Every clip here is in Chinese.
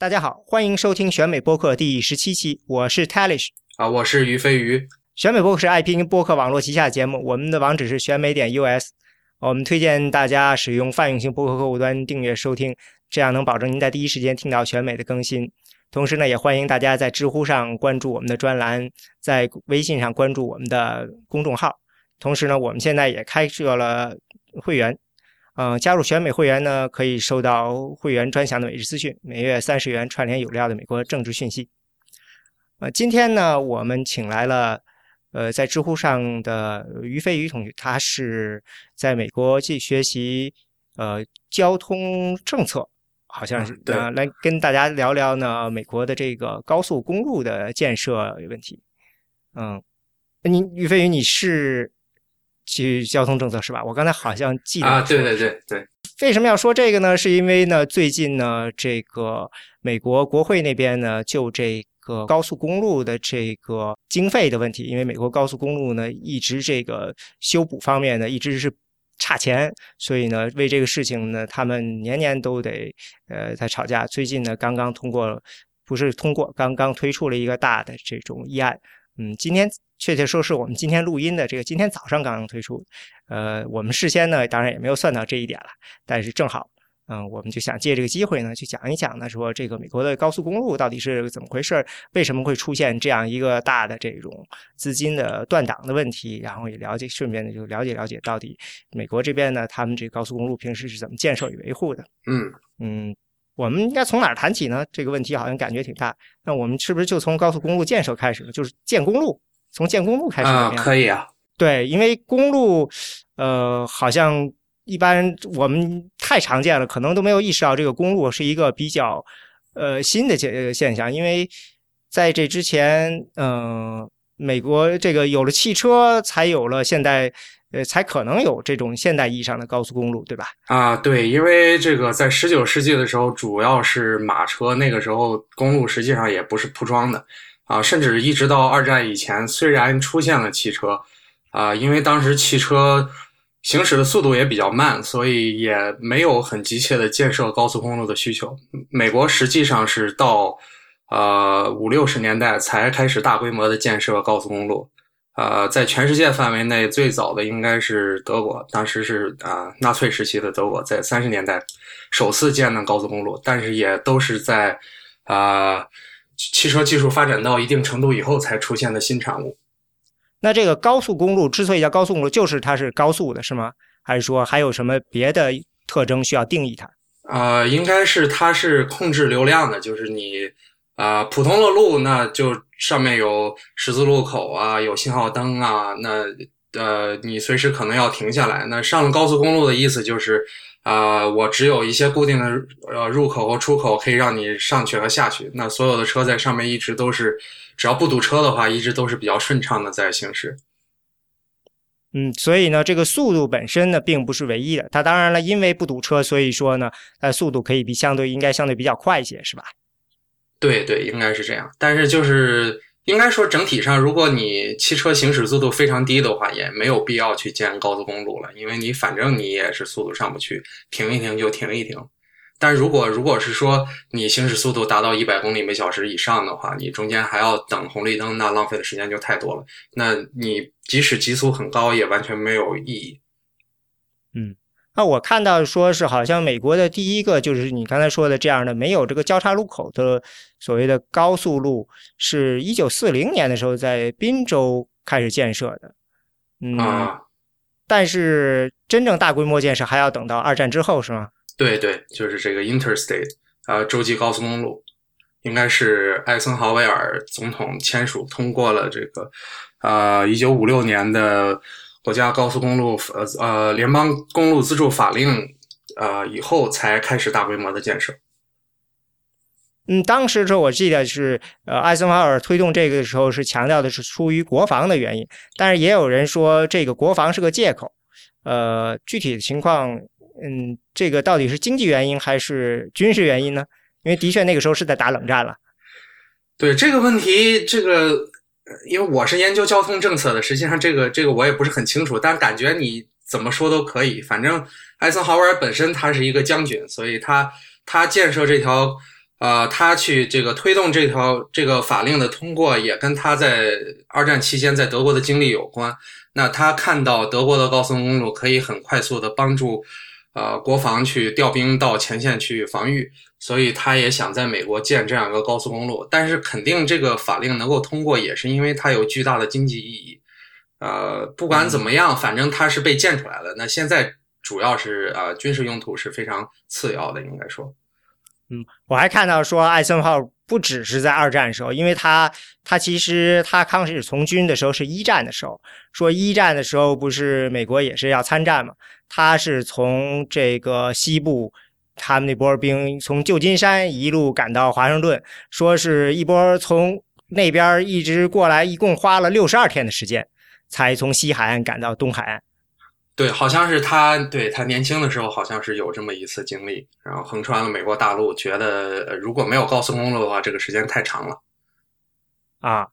大家好，欢迎收听选美播客第十七期，我是 Talish 啊，我是于飞鱼。选美播客是爱拼播客网络旗下节目，我们的网址是选美点 US。我们推荐大家使用泛用型播客客户端订阅收听，这样能保证您在第一时间听到选美的更新。同时呢，也欢迎大家在知乎上关注我们的专栏，在微信上关注我们的公众号。同时呢，我们现在也开设了会员。嗯，加入选美会员呢，可以收到会员专享的每日资讯，每月三十元串联有料的美国政治讯息。呃，今天呢，我们请来了呃，在知乎上的于飞鱼同学，他是在美国去学习呃交通政策，好像是呃，来跟大家聊聊呢美国的这个高速公路的建设问题。嗯，你于飞宇，你是？去交通政策是吧？我刚才好像记得啊，对对对对。为什么要说这个呢？是因为呢，最近呢，这个美国国会那边呢，就这个高速公路的这个经费的问题，因为美国高速公路呢，一直这个修补方面呢，一直是差钱，所以呢，为这个事情呢，他们年年都得呃在吵架。最近呢，刚刚通过，不是通过，刚刚推出了一个大的这种议案。嗯，今天。确切说，是我们今天录音的这个今天早上刚刚推出，呃，我们事先呢当然也没有算到这一点了，但是正好，嗯，我们就想借这个机会呢去讲一讲呢，说这个美国的高速公路到底是怎么回事，为什么会出现这样一个大的这种资金的断档的问题，然后也了解，顺便呢就了解了解到底美国这边呢他们这高速公路平时是怎么建设与维护的。嗯嗯，我们应该从哪儿谈起呢？这个问题好像感觉挺大，那我们是不是就从高速公路建设开始，就是建公路？从建公路开始啊，可以啊。对，因为公路，呃，好像一般我们太常见了，可能都没有意识到这个公路是一个比较呃新的现现象。因为在这之前，嗯，美国这个有了汽车，才有了现在，呃，才可能有这种现代意义上的高速公路，对吧？啊，对，因为这个在十九世纪的时候，主要是马车，那个时候公路实际上也不是铺装的。啊，甚至一直到二战以前，虽然出现了汽车，啊，因为当时汽车行驶的速度也比较慢，所以也没有很急切的建设高速公路的需求。美国实际上是到呃五六十年代才开始大规模的建设高速公路。呃，在全世界范围内，最早的应该是德国，当时是啊纳粹时期的德国，在三十年代首次建的高速公路，但是也都是在啊。汽车技术发展到一定程度以后才出现的新产物。那这个高速公路之所以叫高速公路，就是它是高速的，是吗？还是说还有什么别的特征需要定义它？呃，应该是它是控制流量的，就是你啊，普通的路那就上面有十字路口啊，有信号灯啊，那呃，你随时可能要停下来。那上了高速公路的意思就是。啊，我只有一些固定的呃入口和出口可以让你上去和下去。那所有的车在上面一直都是，只要不堵车的话，一直都是比较顺畅的在行驶。嗯，所以呢，这个速度本身呢并不是唯一的。它当然了，因为不堵车，所以说呢，呃，速度可以比相对应该相对比较快一些，是吧？对对，应该是这样。但是就是。应该说，整体上，如果你汽车行驶速度非常低的话，也没有必要去建高速公路了，因为你反正你也是速度上不去，停一停就停一停。但如果如果是说你行驶速度达到一百公里每小时以上的话，你中间还要等红绿灯，那浪费的时间就太多了。那你即使极速很高，也完全没有意义。嗯。那我看到说是好像美国的第一个就是你刚才说的这样的没有这个交叉路口的所谓的高速路，是一九四零年的时候在宾州开始建设的，嗯，但是真正大规模建设还要等到二战之后，是吗？对对，就是这个 Interstate 啊，洲际高速公路，应该是艾森豪威尔总统签署通过了这个啊，一九五六年的。国家高速公路呃呃联邦公路资助法令呃以后才开始大规模的建设。嗯，当时时候我记得是呃艾森豪威尔推动这个的时候是强调的是出于国防的原因，但是也有人说这个国防是个借口。呃，具体的情况，嗯，这个到底是经济原因还是军事原因呢？因为的确那个时候是在打冷战了。对这个问题，这个。因为我是研究交通政策的，实际上这个这个我也不是很清楚，但感觉你怎么说都可以。反正艾森豪威尔本身他是一个将军，所以他他建设这条呃，他去这个推动这条这个法令的通过，也跟他在二战期间在德国的经历有关。那他看到德国的高速公路可以很快速的帮助呃国防去调兵到前线去防御，所以他也想在美国建这样一个高速公路。但是肯定这个法令能够通过，也是因为它有巨大的经济意义。呃，不管怎么样，反正它是被建出来了。那现在主要是呃军事用途是非常次要的，应该说。嗯，我还看到说艾森豪不只是在二战的时候，因为他他其实他刚开始从军的时候是一战的时候，说一战的时候不是美国也是要参战嘛，他是从这个西部他们那波兵从旧金山一路赶到华盛顿，说是一波从那边一直过来，一共花了六十二天的时间，才从西海岸赶到东海岸。对，好像是他，对他年轻的时候好像是有这么一次经历，然后横穿了美国大陆，觉得如果没有高速公路的话，这个时间太长了。啊，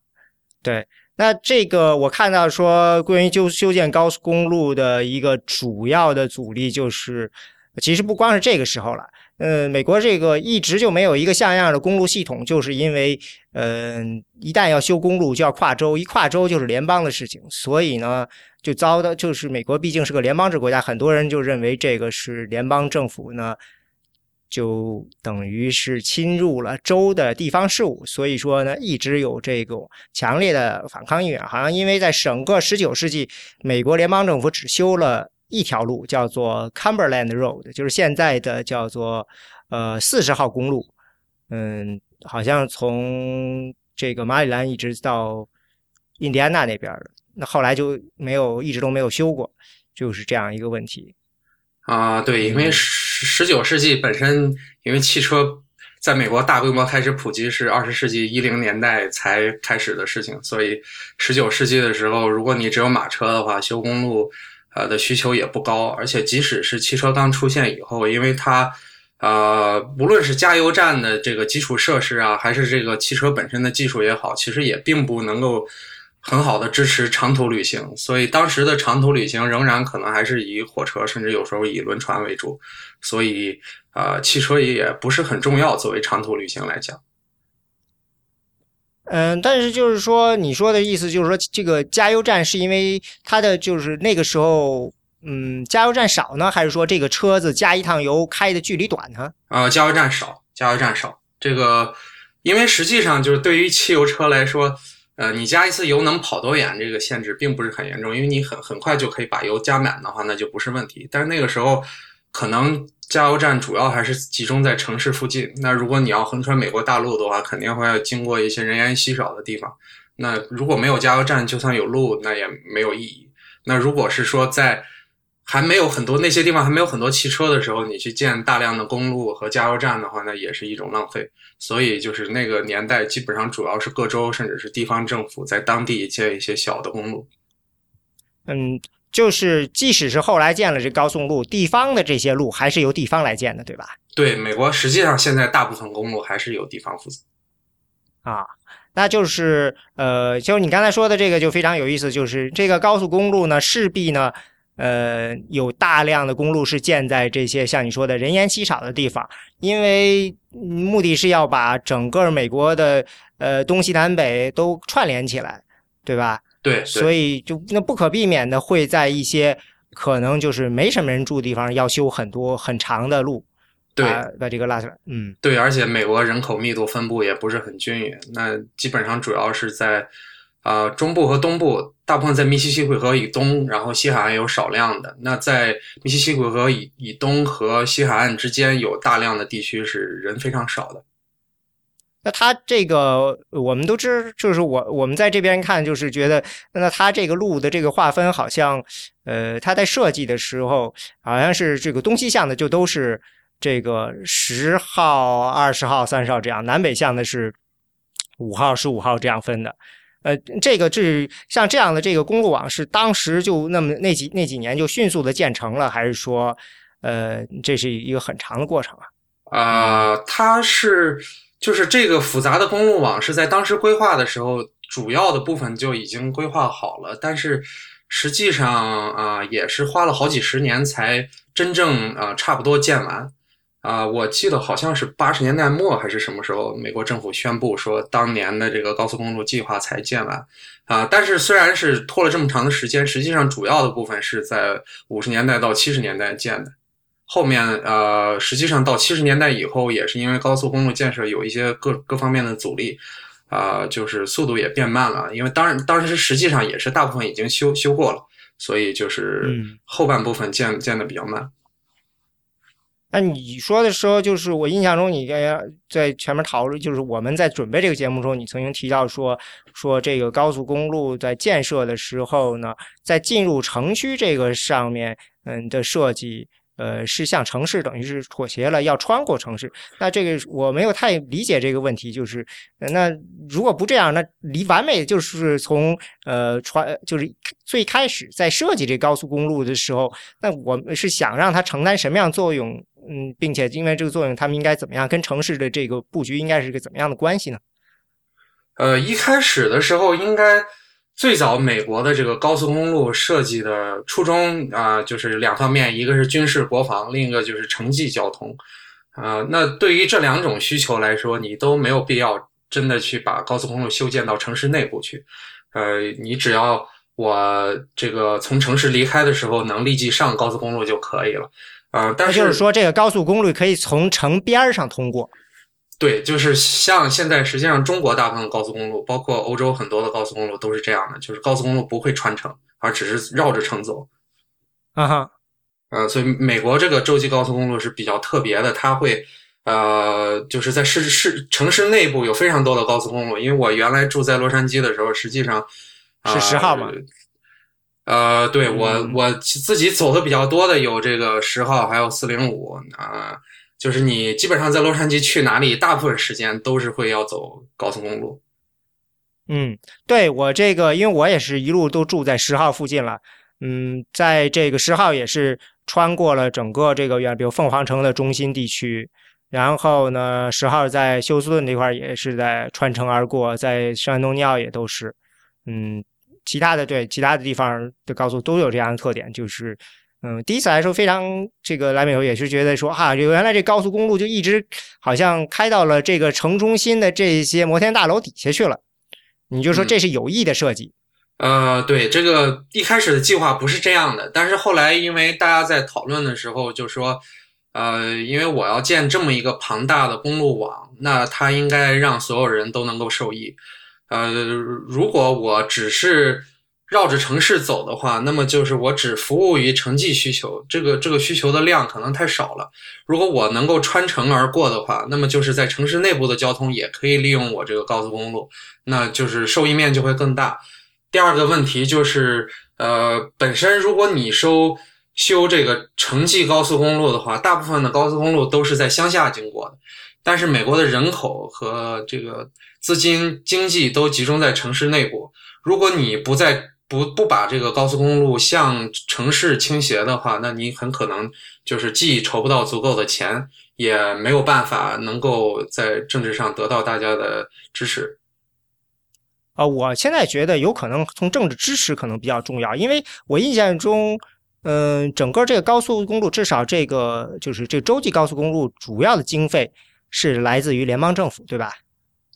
对，那这个我看到说，关于修修建高速公路的一个主要的阻力就是，其实不光是这个时候了。呃，美国这个一直就没有一个像样的公路系统，就是因为，呃，一旦要修公路就要跨州，一跨州就是联邦的事情，所以呢，就遭到就是美国毕竟是个联邦制国家，很多人就认为这个是联邦政府呢，就等于是侵入了州的地方事务，所以说呢，一直有这种强烈的反抗意愿。好像因为在整个十九世纪，美国联邦政府只修了。一条路叫做 Cumberland Road，就是现在的叫做呃四十号公路，嗯，好像从这个马里兰一直到印第安纳那边的，那后来就没有一直都没有修过，就是这样一个问题。啊，对，因为十十九世纪本身，因为汽车在美国大规模开始普及是二十世纪一零年代才开始的事情，所以十九世纪的时候，如果你只有马车的话，修公路。呃的需求也不高，而且即使是汽车刚出现以后，因为它，呃，无论是加油站的这个基础设施啊，还是这个汽车本身的技术也好，其实也并不能够很好的支持长途旅行。所以当时的长途旅行仍然可能还是以火车，甚至有时候以轮船为主。所以，呃，汽车也不是很重要，作为长途旅行来讲。嗯，但是就是说，你说的意思就是说，这个加油站是因为它的就是那个时候，嗯，加油站少呢，还是说这个车子加一趟油开的距离短呢？啊，加油站少，加油站少。这个，因为实际上就是对于汽油车来说，呃，你加一次油能跑多远，这个限制并不是很严重，因为你很很快就可以把油加满的话，那就不是问题。但是那个时候，可能。加油站主要还是集中在城市附近。那如果你要横穿美国大陆的话，肯定会要经过一些人烟稀少的地方。那如果没有加油站，就算有路，那也没有意义。那如果是说在还没有很多那些地方还没有很多汽车的时候，你去建大量的公路和加油站的话，那也是一种浪费。所以就是那个年代，基本上主要是各州甚至是地方政府在当地建一些小的公路。嗯。就是，即使是后来建了这高速路，地方的这些路还是由地方来建的，对吧？对，美国实际上现在大部分公路还是由地方负责。啊，那就是，呃，就是你刚才说的这个就非常有意思，就是这个高速公路呢，势必呢，呃，有大量的公路是建在这些像你说的人烟稀少的地方，因为目的是要把整个美国的呃东西南北都串联起来，对吧？对，所以就那不可避免的会在一些可能就是没什么人住的地方要修很多很长的路，对，把这个拉起来。嗯，对，而且美国人口密度分布也不是很均匀，那基本上主要是在啊中部和东部，大部分在密西西比河以东，然后西海岸有少量的。那在密西西比河以以东和西海岸之间有大量的地区是人非常少的。那他这个我们都知，就是我我们在这边看，就是觉得，那他这个路的这个划分好像，呃，他在设计的时候好像是这个东西向的就都是这个十号、二十号、三十号这样，南北向的是五号、十五号这样分的。呃，这个是像这样的这个公路网是当时就那么那几那几年就迅速的建成了，还是说，呃，这是一个很长的过程啊？啊，它是。就是这个复杂的公路网是在当时规划的时候，主要的部分就已经规划好了，但是实际上啊，也是花了好几十年才真正啊差不多建完。啊，我记得好像是八十年代末还是什么时候，美国政府宣布说，当年的这个高速公路计划才建完啊。但是虽然是拖了这么长的时间，实际上主要的部分是在五十年代到七十年代建的。后面呃，实际上到七十年代以后，也是因为高速公路建设有一些各各方面的阻力，啊，就是速度也变慢了。因为当然当时实际上也是大部分已经修修过了，所以就是后半部分建建的比较慢。那你说的时候，就是我印象中，你在在前面讨论，就是我们在准备这个节目中，你曾经提到说，说这个高速公路在建设的时候呢，在进入城区这个上面，嗯的设计。呃，是向城市等于是妥协了，要穿过城市。那这个我没有太理解这个问题，就是那如果不这样，那离完美就是从呃穿就是最开始在设计这高速公路的时候，那我们是想让它承担什么样作用？嗯，并且因为这个作用，他们应该怎么样跟城市的这个布局应该是个怎么样的关系呢？呃，一开始的时候应该。最早美国的这个高速公路设计的初衷啊，就是两方面，一个是军事国防，另一个就是城际交通。啊，那对于这两种需求来说，你都没有必要真的去把高速公路修建到城市内部去。呃，你只要我这个从城市离开的时候能立即上高速公路就可以了。啊，但是就是说，这个高速公路可以从城边上通过。对，就是像现在，实际上中国大部分高速公路，包括欧洲很多的高速公路都是这样的，就是高速公路不会穿城，而只是绕着城走。啊哈，呃，所以美国这个洲际高速公路是比较特别的，它会呃，就是在市市城市内部有非常多的高速公路。因为我原来住在洛杉矶的时候，实际上是十号嘛？呃，对我我自己走的比较多的有这个十号，还有四零五啊。就是你基本上在洛杉矶去哪里，大部分时间都是会要走高速公路。嗯，对我这个，因为我也是一路都住在十号附近了。嗯，在这个十号也是穿过了整个这个原，比如凤凰城的中心地区。然后呢，十号在休斯顿这块也是在穿城而过，在圣安东尼奥也都是。嗯，其他的对其他的地方的高速都有这样的特点，就是。嗯，第一次来说非常这个来美国也是觉得说哈，原来这高速公路就一直好像开到了这个城中心的这些摩天大楼底下去了。你就说这是有意的设计？呃，对，这个一开始的计划不是这样的，但是后来因为大家在讨论的时候就说，呃，因为我要建这么一个庞大的公路网，那它应该让所有人都能够受益。呃，如果我只是。绕着城市走的话，那么就是我只服务于城际需求，这个这个需求的量可能太少了。如果我能够穿城而过的话，那么就是在城市内部的交通也可以利用我这个高速公路，那就是受益面就会更大。第二个问题就是，呃，本身如果你收修这个城际高速公路的话，大部分的高速公路都是在乡下经过的，但是美国的人口和这个资金经济都集中在城市内部，如果你不在不不把这个高速公路向城市倾斜的话，那你很可能就是既筹不到足够的钱，也没有办法能够在政治上得到大家的支持。啊，我现在觉得有可能从政治支持可能比较重要，因为我印象中，嗯，整个这个高速公路，至少这个就是这个洲际高速公路，主要的经费是来自于联邦政府，对吧？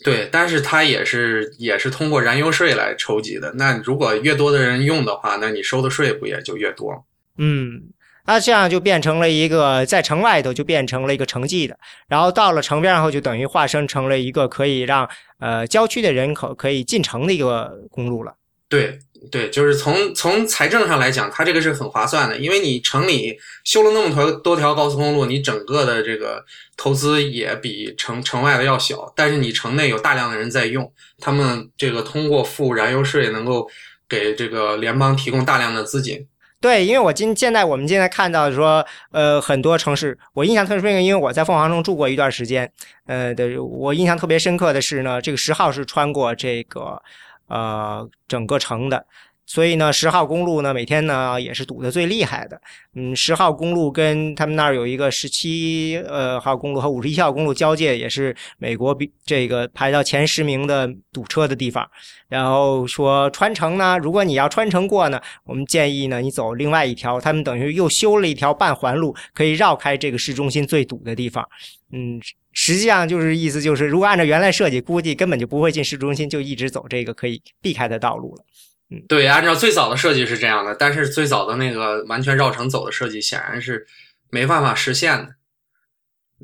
对，但是它也是也是通过燃油税来筹集的。那如果越多的人用的话，那你收的税不也就越多？嗯，那这样就变成了一个在城外头就变成了一个城际的，然后到了城边后就等于化身成了一个可以让呃郊区的人口可以进城的一个公路了。对。对，就是从从财政上来讲，它这个是很划算的，因为你城里修了那么多多条高速公路，你整个的这个投资也比城城外的要小，但是你城内有大量的人在用，他们这个通过付燃油税能够给这个联邦提供大量的资金。对，因为我今现在我们现在看到说，呃，很多城市，我印象特别深刻，因为我在凤凰城住过一段时间，呃的，我印象特别深刻的是呢，这个十号是穿过这个。呃，整个城的所以呢，十号公路呢每天呢也是堵得最厉害的。嗯，十号公路跟他们那儿有一个十七呃号公路和五十一号公路交界，也是美国比这个排到前十名的堵车的地方。然后说穿城呢，如果你要穿城过呢，我们建议呢你走另外一条，他们等于又修了一条半环路，可以绕开这个市中心最堵的地方。嗯，实际上就是意思就是，如果按照原来设计，估计根本就不会进市中心，就一直走这个可以避开的道路了。嗯，对，按照最早的设计是这样的，但是最早的那个完全绕城走的设计显然是没办法实现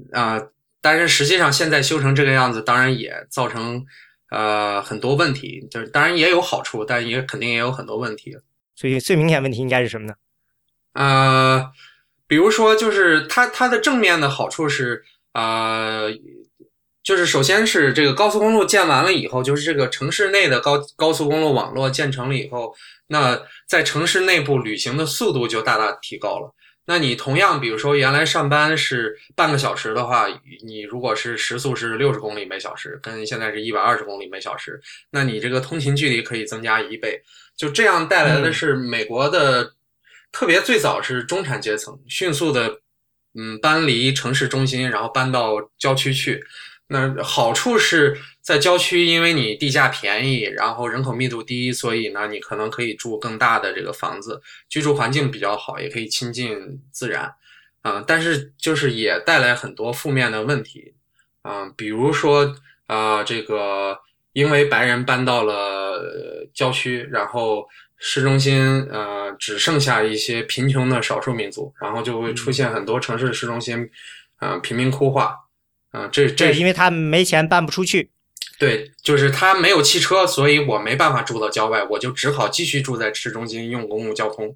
的啊。但是实际上现在修成这个样子，当然也造成呃很多问题，就是当然也有好处，但也肯定也有很多问题。所以最明显问题应该是什么呢？呃，比如说就是它它的正面的好处是呃。就是首先是这个高速公路建完了以后，就是这个城市内的高高速公路网络建成了以后，那在城市内部旅行的速度就大大提高了。那你同样，比如说原来上班是半个小时的话，你如果是时速是六十公里每小时，跟现在是一百二十公里每小时，那你这个通勤距离可以增加一倍。就这样带来的是美国的，特别最早是中产阶层迅速的，嗯，搬离城市中心，然后搬到郊区去。那好处是在郊区，因为你地价便宜，然后人口密度低，所以呢，你可能可以住更大的这个房子，居住环境比较好，也可以亲近自然，啊，但是就是也带来很多负面的问题，啊，比如说啊，这个因为白人搬到了郊区，然后市中心呃只剩下一些贫穷的少数民族，然后就会出现很多城市市中心，呃，贫民窟化。啊，这这因为他没钱搬不出去，对，就是他没有汽车，所以我没办法住到郊外，我就只好继续住在市中心用公共交通。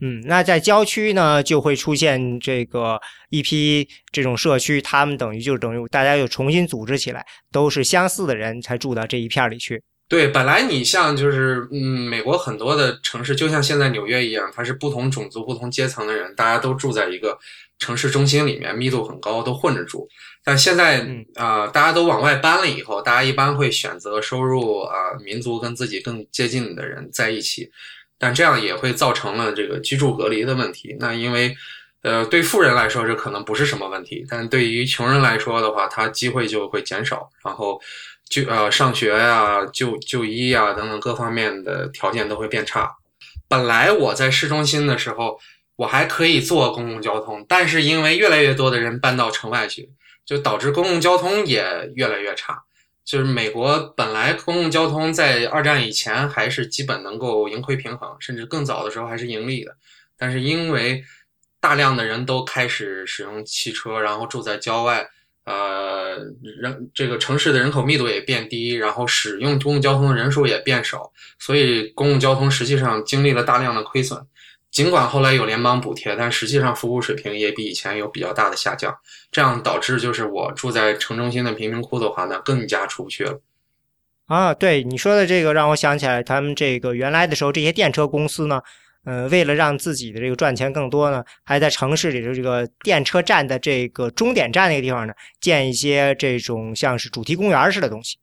嗯，那在郊区呢，就会出现这个一批这种社区，他们等于就等于大家又重新组织起来，都是相似的人才住到这一片里去。对，本来你像就是嗯，美国很多的城市，就像现在纽约一样，它是不同种族、不同阶层的人，大家都住在一个城市中心里面，密度很高，都混着住。但现在啊，大家都往外搬了以后，大家一般会选择收入啊民族跟自己更接近的人在一起，但这样也会造成了这个居住隔离的问题。那因为呃，对富人来说这可能不是什么问题，但对于穷人来说的话，他机会就会减少，然后就呃上学呀、就就医呀等等各方面的条件都会变差。本来我在市中心的时候，我还可以坐公共交通，但是因为越来越多的人搬到城外去。就导致公共交通也越来越差。就是美国本来公共交通在二战以前还是基本能够盈亏平衡，甚至更早的时候还是盈利的。但是因为大量的人都开始使用汽车，然后住在郊外，呃，人这个城市的人口密度也变低，然后使用公共交通的人数也变少，所以公共交通实际上经历了大量的亏损。尽管后来有联邦补贴，但实际上服务水平也比以前有比较大的下降，这样导致就是我住在城中心的贫民窟的话，那更加出不去了。啊，对你说的这个让我想起来，他们这个原来的时候，这些电车公司呢，呃，为了让自己的这个赚钱更多呢，还在城市里的这个电车站的这个终点站那个地方呢，建一些这种像是主题公园似的东西，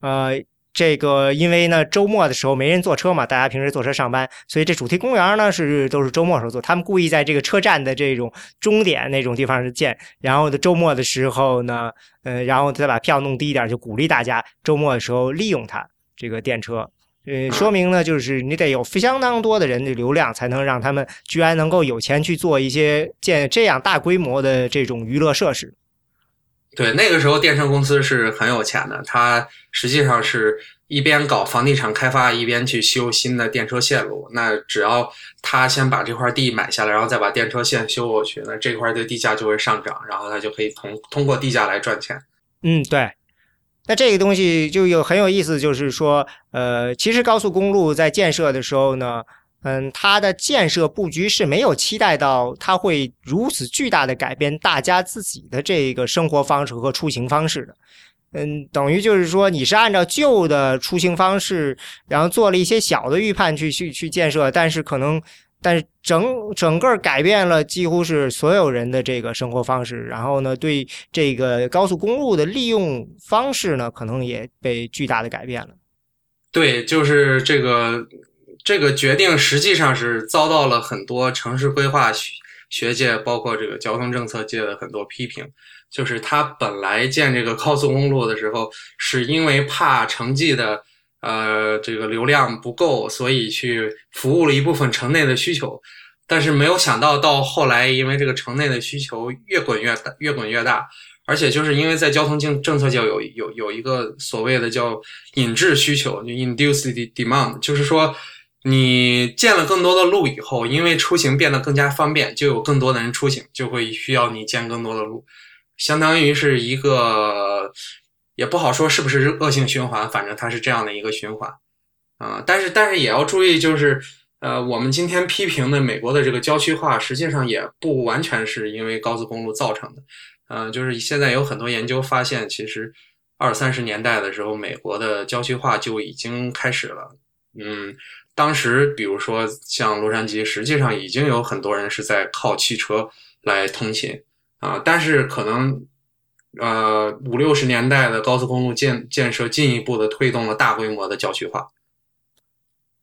呃。这个因为呢，周末的时候没人坐车嘛，大家平时坐车上班，所以这主题公园呢是都是周末时候做。他们故意在这个车站的这种终点那种地方建，然后的周末的时候呢，呃，然后再把票弄低一点，就鼓励大家周末的时候利用它这个电车。呃，说明呢，就是你得有相当多的人的流量，才能让他们居然能够有钱去做一些建这样大规模的这种娱乐设施。对，那个时候电车公司是很有钱的，它实际上是一边搞房地产开发，一边去修新的电车线路。那只要他先把这块地买下来，然后再把电车线修过去，那这块的地价就会上涨，然后他就可以通通过地价来赚钱。嗯，对。那这个东西就有很有意思，就是说，呃，其实高速公路在建设的时候呢。嗯，它的建设布局是没有期待到它会如此巨大的改变大家自己的这个生活方式和出行方式的。嗯，等于就是说你是按照旧的出行方式，然后做了一些小的预判去去去建设，但是可能，但是整整个改变了几乎是所有人的这个生活方式，然后呢，对这个高速公路的利用方式呢，可能也被巨大的改变了。对，就是这个。这个决定实际上是遭到了很多城市规划学学界，包括这个交通政策界的很多批评。就是他本来建这个高速公路的时候，是因为怕城际的呃这个流量不够，所以去服务了一部分城内的需求。但是没有想到，到后来因为这个城内的需求越滚越大，越滚越大。而且就是因为在交通政政策界有有有一个所谓的叫引致需求，就 induced demand，就是说你建了更多的路以后，因为出行变得更加方便，就有更多的人出行，就会需要你建更多的路，相当于是一个也不好说是不是恶性循环，反正它是这样的一个循环啊。但是但是也要注意，就是呃，我们今天批评的美国的这个郊区化，实际上也不完全是因为高速公路造成的。嗯，就是现在有很多研究发现，其实二三十年代的时候，美国的郊区化就已经开始了。嗯，当时比如说像洛杉矶，实际上已经有很多人是在靠汽车来通勤啊。但是可能呃五六十年代的高速公路建建设，进一步的推动了大规模的郊区化。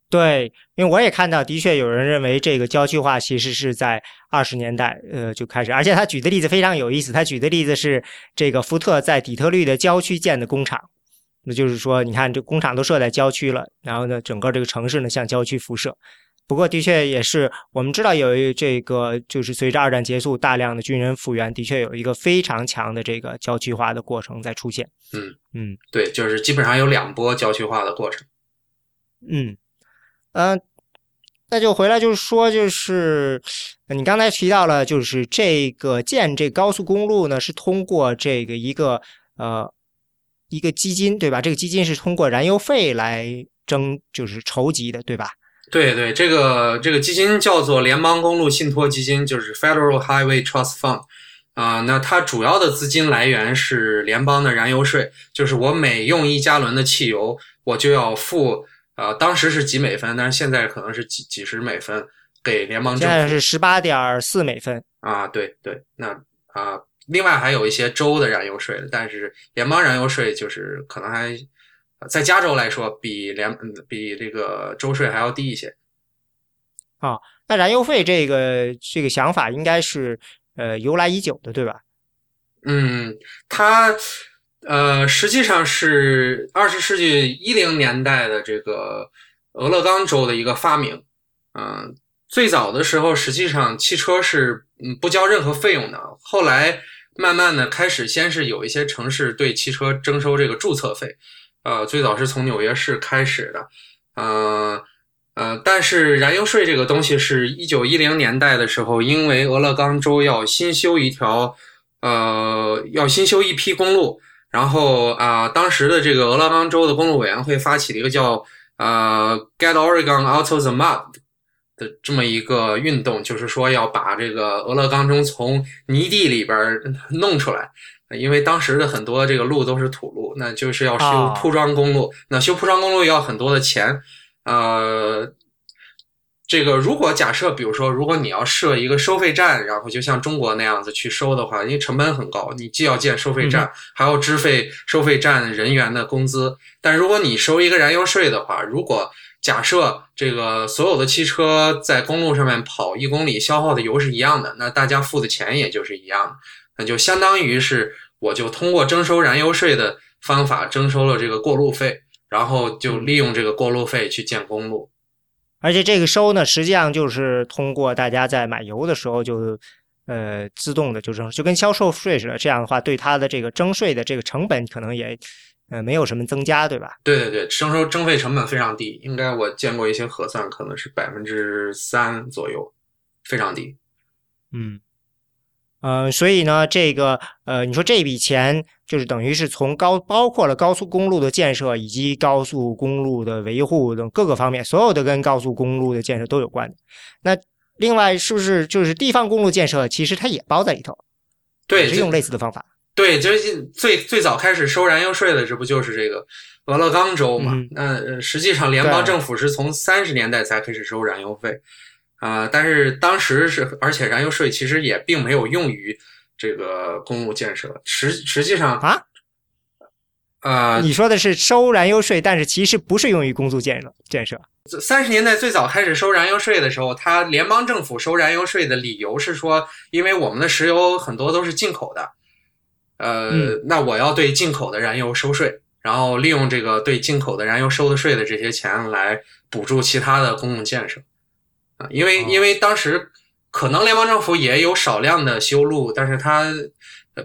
对，因为我也看到，的确有人认为这个郊区化其实是在二十年代呃就开始，而且他举的例子非常有意思。他举的例子是这个福特在底特律的郊区建的工厂，那就是说，你看这工厂都设在郊区了，然后呢，整个这个城市呢向郊区辐射。不过，的确也是我们知道有一这个，就是随着二战结束，大量的军人复员，的确有一个非常强的这个郊区化的过程在出现。嗯嗯，对，就是基本上有两波郊区化的过程。嗯。嗯，那就回来就是说，就是你刚才提到了，就是这个建这高速公路呢，是通过这个一个呃一个基金，对吧？这个基金是通过燃油费来征，就是筹集的，对吧？对对，这个这个基金叫做联邦公路信托基金，就是 Federal Highway Trust Fund 啊。那它主要的资金来源是联邦的燃油税，就是我每用一加仑的汽油，我就要付。啊，当时是几美分，但是现在可能是几几十美分给联邦政府。现在是十八点四美分啊，对对，那啊，另外还有一些州的燃油税，但是联邦燃油税就是可能还在加州来说比联比这个州税还要低一些。啊，那燃油费这个这个想法应该是呃由来已久的，对吧？嗯，它。呃，实际上是二十世纪一零年代的这个俄勒冈州的一个发明。嗯，最早的时候，实际上汽车是嗯不交任何费用的。后来慢慢的开始，先是有一些城市对汽车征收这个注册费。呃，最早是从纽约市开始的。呃呃，但是燃油税这个东西是一九一零年代的时候，因为俄勒冈州要新修一条，呃，要新修一批公路。然后啊，当时的这个俄勒冈州的公路委员会发起了一个叫“呃 Get Oregon Out of the Mud” 的这么一个运动，就是说要把这个俄勒冈州从泥地里边弄出来，因为当时的很多这个路都是土路，那就是要修铺装公路，那修铺装公路要很多的钱，呃。这个如果假设，比如说，如果你要设一个收费站，然后就像中国那样子去收的话，因为成本很高，你既要建收费站，还要支费收费站人员的工资。但如果你收一个燃油税的话，如果假设这个所有的汽车在公路上面跑一公里消耗的油是一样的，那大家付的钱也就是一样的，那就相当于是我就通过征收燃油税的方法征收了这个过路费，然后就利用这个过路费去建公路。而且这个收呢，实际上就是通过大家在买油的时候就，呃，自动的就征，就跟销售税似的。这样的话，对它的这个征税的这个成本可能也，呃，没有什么增加，对吧？对对对，征收征费成本非常低，应该我见过一些核算，可能是百分之三左右，非常低。嗯。嗯，所以呢，这个呃，你说这笔钱就是等于是从高包括了高速公路的建设以及高速公路的维护等各个方面，所有的跟高速公路的建设都有关的。那另外是不是就是地方公路建设，其实它也包在里头？对，是用类似的方法。对，就是最最早开始收燃油税的，这不就是这个俄勒冈州嘛？那实际上联邦政府是从三十年代才开始收燃油费。啊，但是当时是，而且燃油税其实也并没有用于这个公路建设。实实际上啊，呃，你说的是收燃油税，但是其实不是用于公路建设建设。三十年代最早开始收燃油税的时候，它联邦政府收燃油税的理由是说，因为我们的石油很多都是进口的，呃，那我要对进口的燃油收税，然后利用这个对进口的燃油收的税的这些钱来补助其他的公共建设啊，因为因为当时可能联邦政府也有少量的修路，但是它。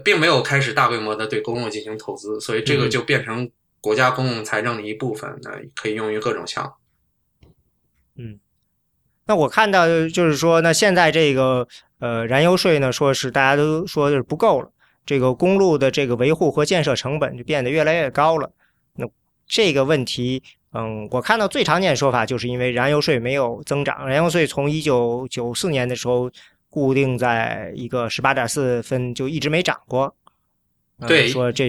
并没有开始大规模的对公路进行投资，所以这个就变成国家公共财政的一部分，那可以用于各种项目。嗯，那我看到就是说，那现在这个呃燃油税呢，说是大家都说是不够了，这个公路的这个维护和建设成本就变得越来越高了。那这个问题，嗯，我看到最常见的说法就是因为燃油税没有增长，燃油税从一九九四年的时候。固定在一个十八点四分，就一直没涨过。对，说这，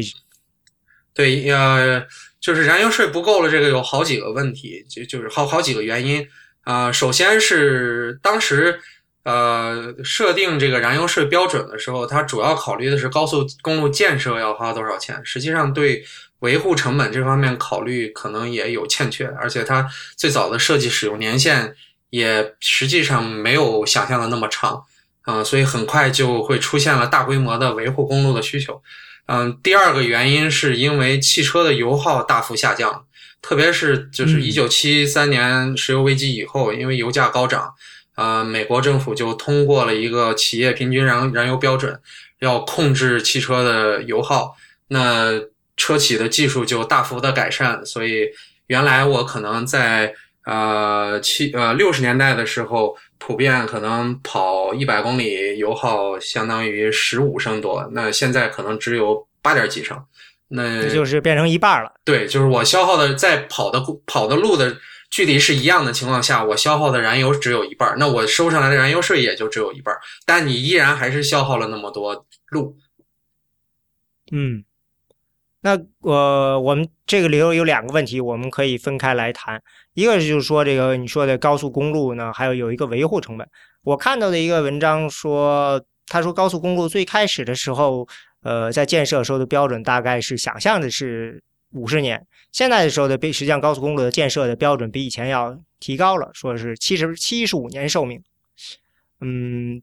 对，呃，就是燃油税不够了，这个有好几个问题，就就是好好几个原因啊。首先是当时呃设定这个燃油税标准的时候，它主要考虑的是高速公路建设要花多少钱，实际上对维护成本这方面考虑可能也有欠缺，而且它最早的设计使用年限也实际上没有想象的那么长。嗯，所以很快就会出现了大规模的维护公路的需求。嗯，第二个原因是因为汽车的油耗大幅下降，特别是就是一九七三年石油危机以后，因为油价高涨，啊，美国政府就通过了一个企业平均燃燃油标准，要控制汽车的油耗，那车企的技术就大幅的改善。所以原来我可能在呃七呃六十年代的时候。普遍可能跑一百公里油耗相当于十五升多，那现在可能只有八点几升，那就是变成一半了。对，就是我消耗的在跑的跑的路的距离是一样的情况下，我消耗的燃油只有一半，那我收上来的燃油税也就只有一半，但你依然还是消耗了那么多路。嗯。那呃，我们这个里头有两个问题，我们可以分开来谈。一个就是说，这个你说的高速公路呢，还有有一个维护成本。我看到的一个文章说，他说高速公路最开始的时候，呃，在建设时候的标准大概是想象的是五十年，现在的时候的，实际上高速公路的建设的标准比以前要提高了，说是七十七十五年寿命。嗯，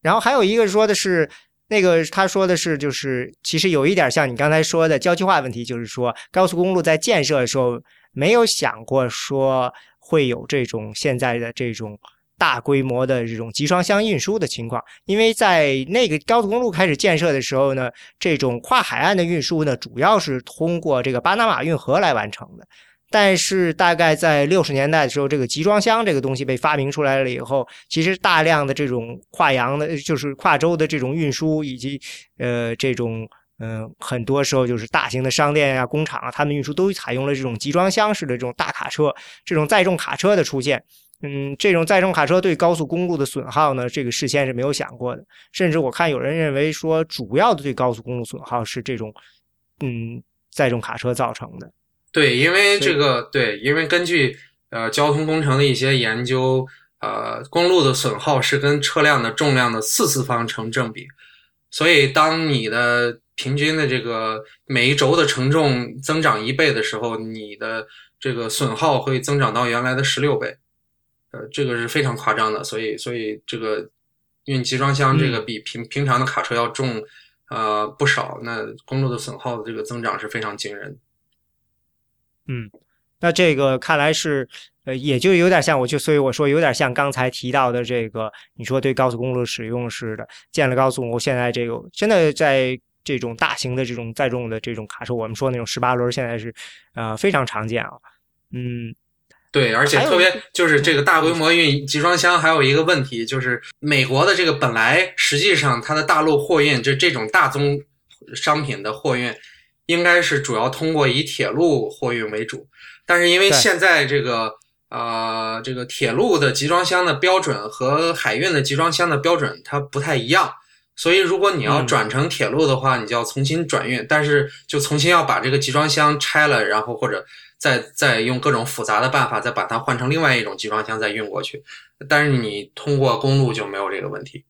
然后还有一个说的是。那个他说的是，就是其实有一点像你刚才说的郊区化问题，就是说高速公路在建设的时候没有想过说会有这种现在的这种大规模的这种集装箱运输的情况，因为在那个高速公路开始建设的时候呢，这种跨海岸的运输呢，主要是通过这个巴拿马运河来完成的。但是大概在六十年代的时候，这个集装箱这个东西被发明出来了以后，其实大量的这种跨洋的，就是跨州的这种运输，以及呃这种嗯很多时候就是大型的商店呀、工厂啊，他们运输都采用了这种集装箱式的这种大卡车，这种载重卡车的出现，嗯，这种载重卡车对高速公路的损耗呢，这个事先是没有想过的，甚至我看有人认为说，主要的对高速公路损耗是这种嗯载重卡车造成的。对，因为这个对，因为根据呃交通工程的一些研究，呃，公路的损耗是跟车辆的重量的四次方成正比，所以当你的平均的这个每一轴的承重增长一倍的时候，你的这个损耗会增长到原来的十六倍，呃，这个是非常夸张的，所以所以这个运集装箱这个比平平常的卡车要重呃不少，那公路的损耗的这个增长是非常惊人。嗯，那这个看来是，呃，也就有点像，我就所以我说有点像刚才提到的这个，你说对高速公路使用似的，建了高速公路，现在这个真的在这种大型的这种载重的这种卡车，我们说那种十八轮，现在是呃非常常见啊。嗯，对，而且特别就是这个大规模运集装箱，还有一个问题就是美国的这个本来实际上它的大陆货运，就这种大宗商品的货运。应该是主要通过以铁路货运为主，但是因为现在这个呃这个铁路的集装箱的标准和海运的集装箱的标准它不太一样，所以如果你要转成铁路的话，你就要重新转运，但是就重新要把这个集装箱拆了，然后或者再再用各种复杂的办法再把它换成另外一种集装箱再运过去，但是你通过公路就没有这个问题。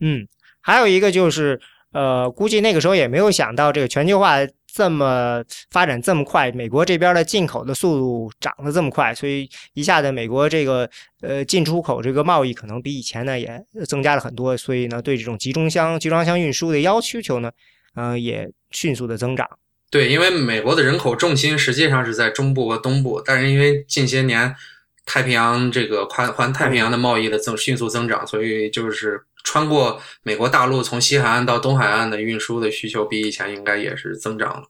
嗯，还有一个就是。呃，估计那个时候也没有想到这个全球化这么发展这么快，美国这边的进口的速度涨得这么快，所以一下子美国这个呃进出口这个贸易可能比以前呢也增加了很多，所以呢对这种集装箱集装箱运输的要需求呢，嗯也迅速的增长。对，因为美国的人口重心实际上是在中部和东部，但是因为近些年太平洋这个跨环太平洋的贸易的增迅速增长，所以就是穿过美国大陆从西海岸到东海岸的运输的需求比以前应该也是增长了。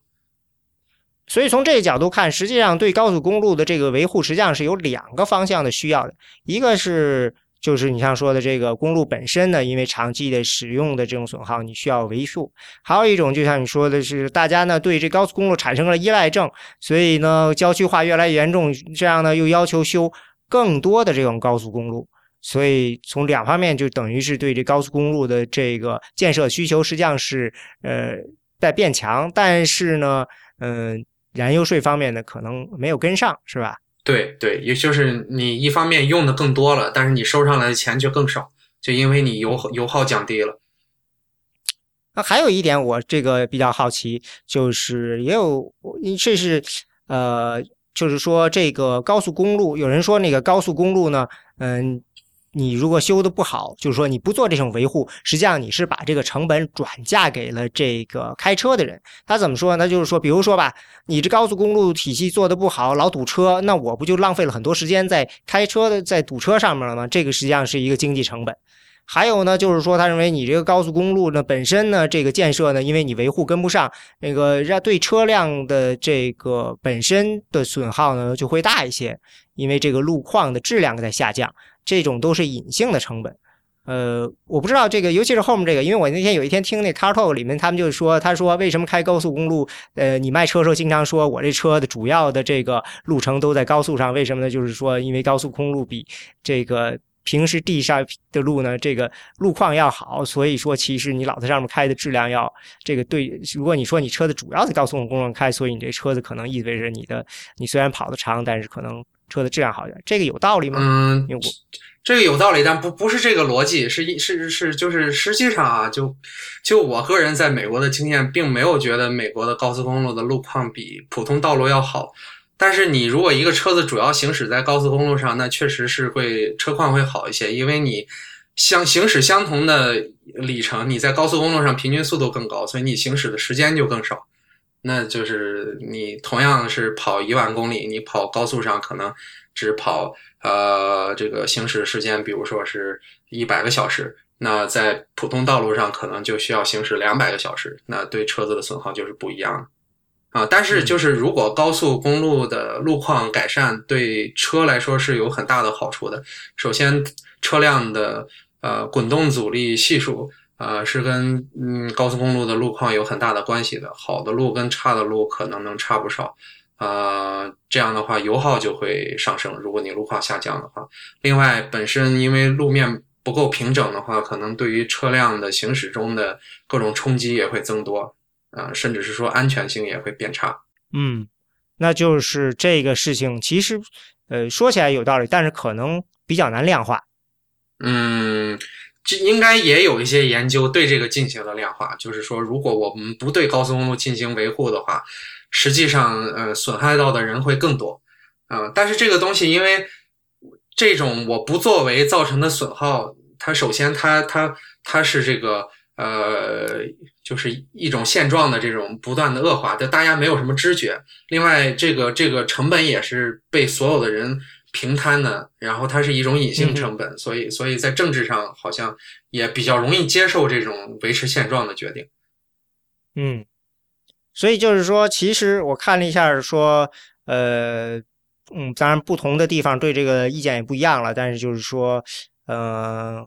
所以从这个角度看，实际上对高速公路的这个维护实际上是有两个方向的需要的，一个是。就是你像说的这个公路本身呢，因为长期的使用的这种损耗，你需要维护；还有一种，就像你说的是，大家呢对这高速公路产生了依赖症，所以呢郊区化越来越严重，这样呢又要求修更多的这种高速公路，所以从两方面就等于是对这高速公路的这个建设需求实际上是呃在变强，但是呢，嗯，燃油税方面呢可能没有跟上，是吧？对对，也就是你一方面用的更多了，但是你收上来的钱却更少，就因为你油油耗降低了。那还有一点，我这个比较好奇，就是也有这是呃，就是说这个高速公路，有人说那个高速公路呢，嗯。你如果修的不好，就是说你不做这种维护，实际上你是把这个成本转嫁给了这个开车的人。他怎么说呢？就是说，比如说吧，你这高速公路体系做的不好，老堵车，那我不就浪费了很多时间在开车的在堵车上面了吗？这个实际上是一个经济成本。还有呢，就是说他认为你这个高速公路呢本身呢这个建设呢，因为你维护跟不上，那个让对车辆的这个本身的损耗呢就会大一些，因为这个路况的质量在下降。这种都是隐性的成本，呃，我不知道这个，尤其是后面这个，因为我那天有一天听那 Car Talk 里面，他们就说，他说为什么开高速公路，呃，你卖车时候经常说我这车的主要的这个路程都在高速上，为什么呢？就是说，因为高速公路比这个平时地上的路呢，这个路况要好，所以说其实你老在上面开的质量要这个对。如果你说你车子主要在高速公路上开，所以你这车子可能意味着你的你虽然跑得长，但是可能。车的质量好一点，这个有道理吗？嗯，这个有道理，但不不是这个逻辑，是是是，就是实际上啊，就就我个人在美国的经验，并没有觉得美国的高速公路的路况比普通道路要好。但是你如果一个车子主要行驶在高速公路上，那确实是会车况会好一些，因为你相行驶相同的里程，你在高速公路上平均速度更高，所以你行驶的时间就更少。那就是你同样是跑一万公里，你跑高速上可能只跑呃这个行驶时间，比如说是一百个小时，那在普通道路上可能就需要行驶两百个小时，那对车子的损耗就是不一样的啊。但是就是如果高速公路的路况改善，对车来说是有很大的好处的。首先，车辆的呃滚动阻力系数。呃，是跟嗯高速公路的路况有很大的关系的。好的路跟差的路可能能差不少，呃，这样的话油耗就会上升。如果你路况下降的话，另外本身因为路面不够平整的话，可能对于车辆的行驶中的各种冲击也会增多，啊，甚至是说安全性也会变差。嗯，那就是这个事情其实呃说起来有道理，但是可能比较难量化。嗯。这应该也有一些研究对这个进行了量化，就是说，如果我们不对高速公路进行维护的话，实际上，呃，损害到的人会更多，啊，但是这个东西，因为这种我不作为造成的损耗，它首先它它它是这个呃，就是一种现状的这种不断的恶化，但大家没有什么知觉。另外，这个这个成本也是被所有的人。平摊的，然后它是一种隐性成本，所以所以在政治上好像也比较容易接受这种维持现状的决定。嗯，所以就是说，其实我看了一下，说，呃，嗯，当然不同的地方对这个意见也不一样了，但是就是说，呃，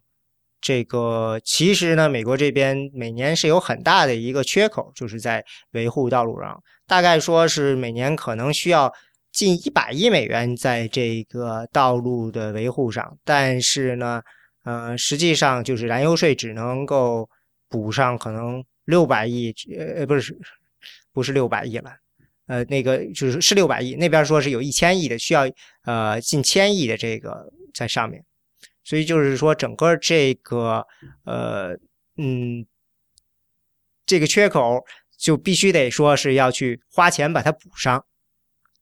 这个其实呢，美国这边每年是有很大的一个缺口，就是在维护道路上，大概说是每年可能需要。近一百亿美元在这个道路的维护上，但是呢，呃，实际上就是燃油税只能够补上可能六百亿，呃，不是，不是六百亿了，呃，那个就是是六百亿，那边说是有一千亿的，需要呃近千亿的这个在上面，所以就是说整个这个呃嗯这个缺口。就必须得说是要去花钱把它补上，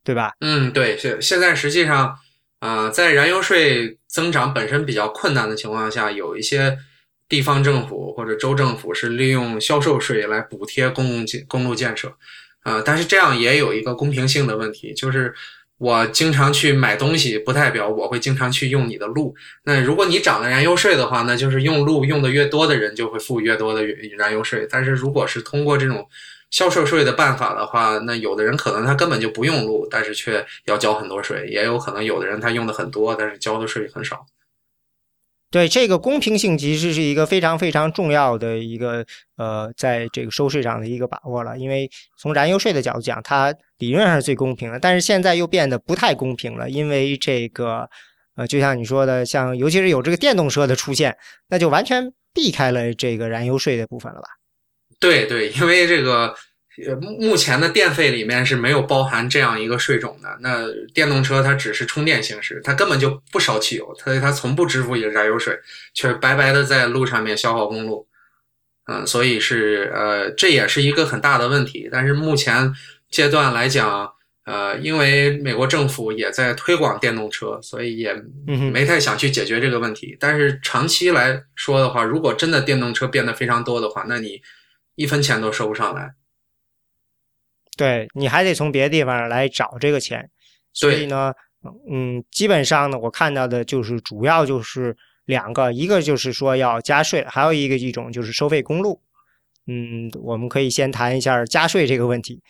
对吧？嗯，对，现现在实际上，呃，在燃油税增长本身比较困难的情况下，有一些地方政府或者州政府是利用销售税来补贴公共建公路建设，啊，但是这样也有一个公平性的问题，就是。我经常去买东西，不代表我会经常去用你的路。那如果你涨了燃油税的话，那就是用路用的越多的人就会付越多的燃油税。但是如果是通过这种销售税的办法的话，那有的人可能他根本就不用路，但是却要交很多税；也有可能有的人他用的很多，但是交的税很少。对这个公平性，其实是一个非常非常重要的一个呃，在这个收税上的一个把握了。因为从燃油税的角度讲，它理论上是最公平的，但是现在又变得不太公平了。因为这个呃，就像你说的，像尤其是有这个电动车的出现，那就完全避开了这个燃油税的部分了吧？对对，因为这个。呃，目前的电费里面是没有包含这样一个税种的。那电动车它只是充电形式，它根本就不烧汽油，它它从不支付燃油税，却白白的在路上面消耗公路。嗯，所以是呃，这也是一个很大的问题。但是目前阶段来讲，呃，因为美国政府也在推广电动车，所以也没太想去解决这个问题。但是长期来说的话，如果真的电动车变得非常多的话，那你一分钱都收不上来。对你还得从别的地方来找这个钱，所以呢，嗯，基本上呢，我看到的就是主要就是两个，一个就是说要加税，还有一个一种就是收费公路。嗯，我们可以先谈一下加税这个问题。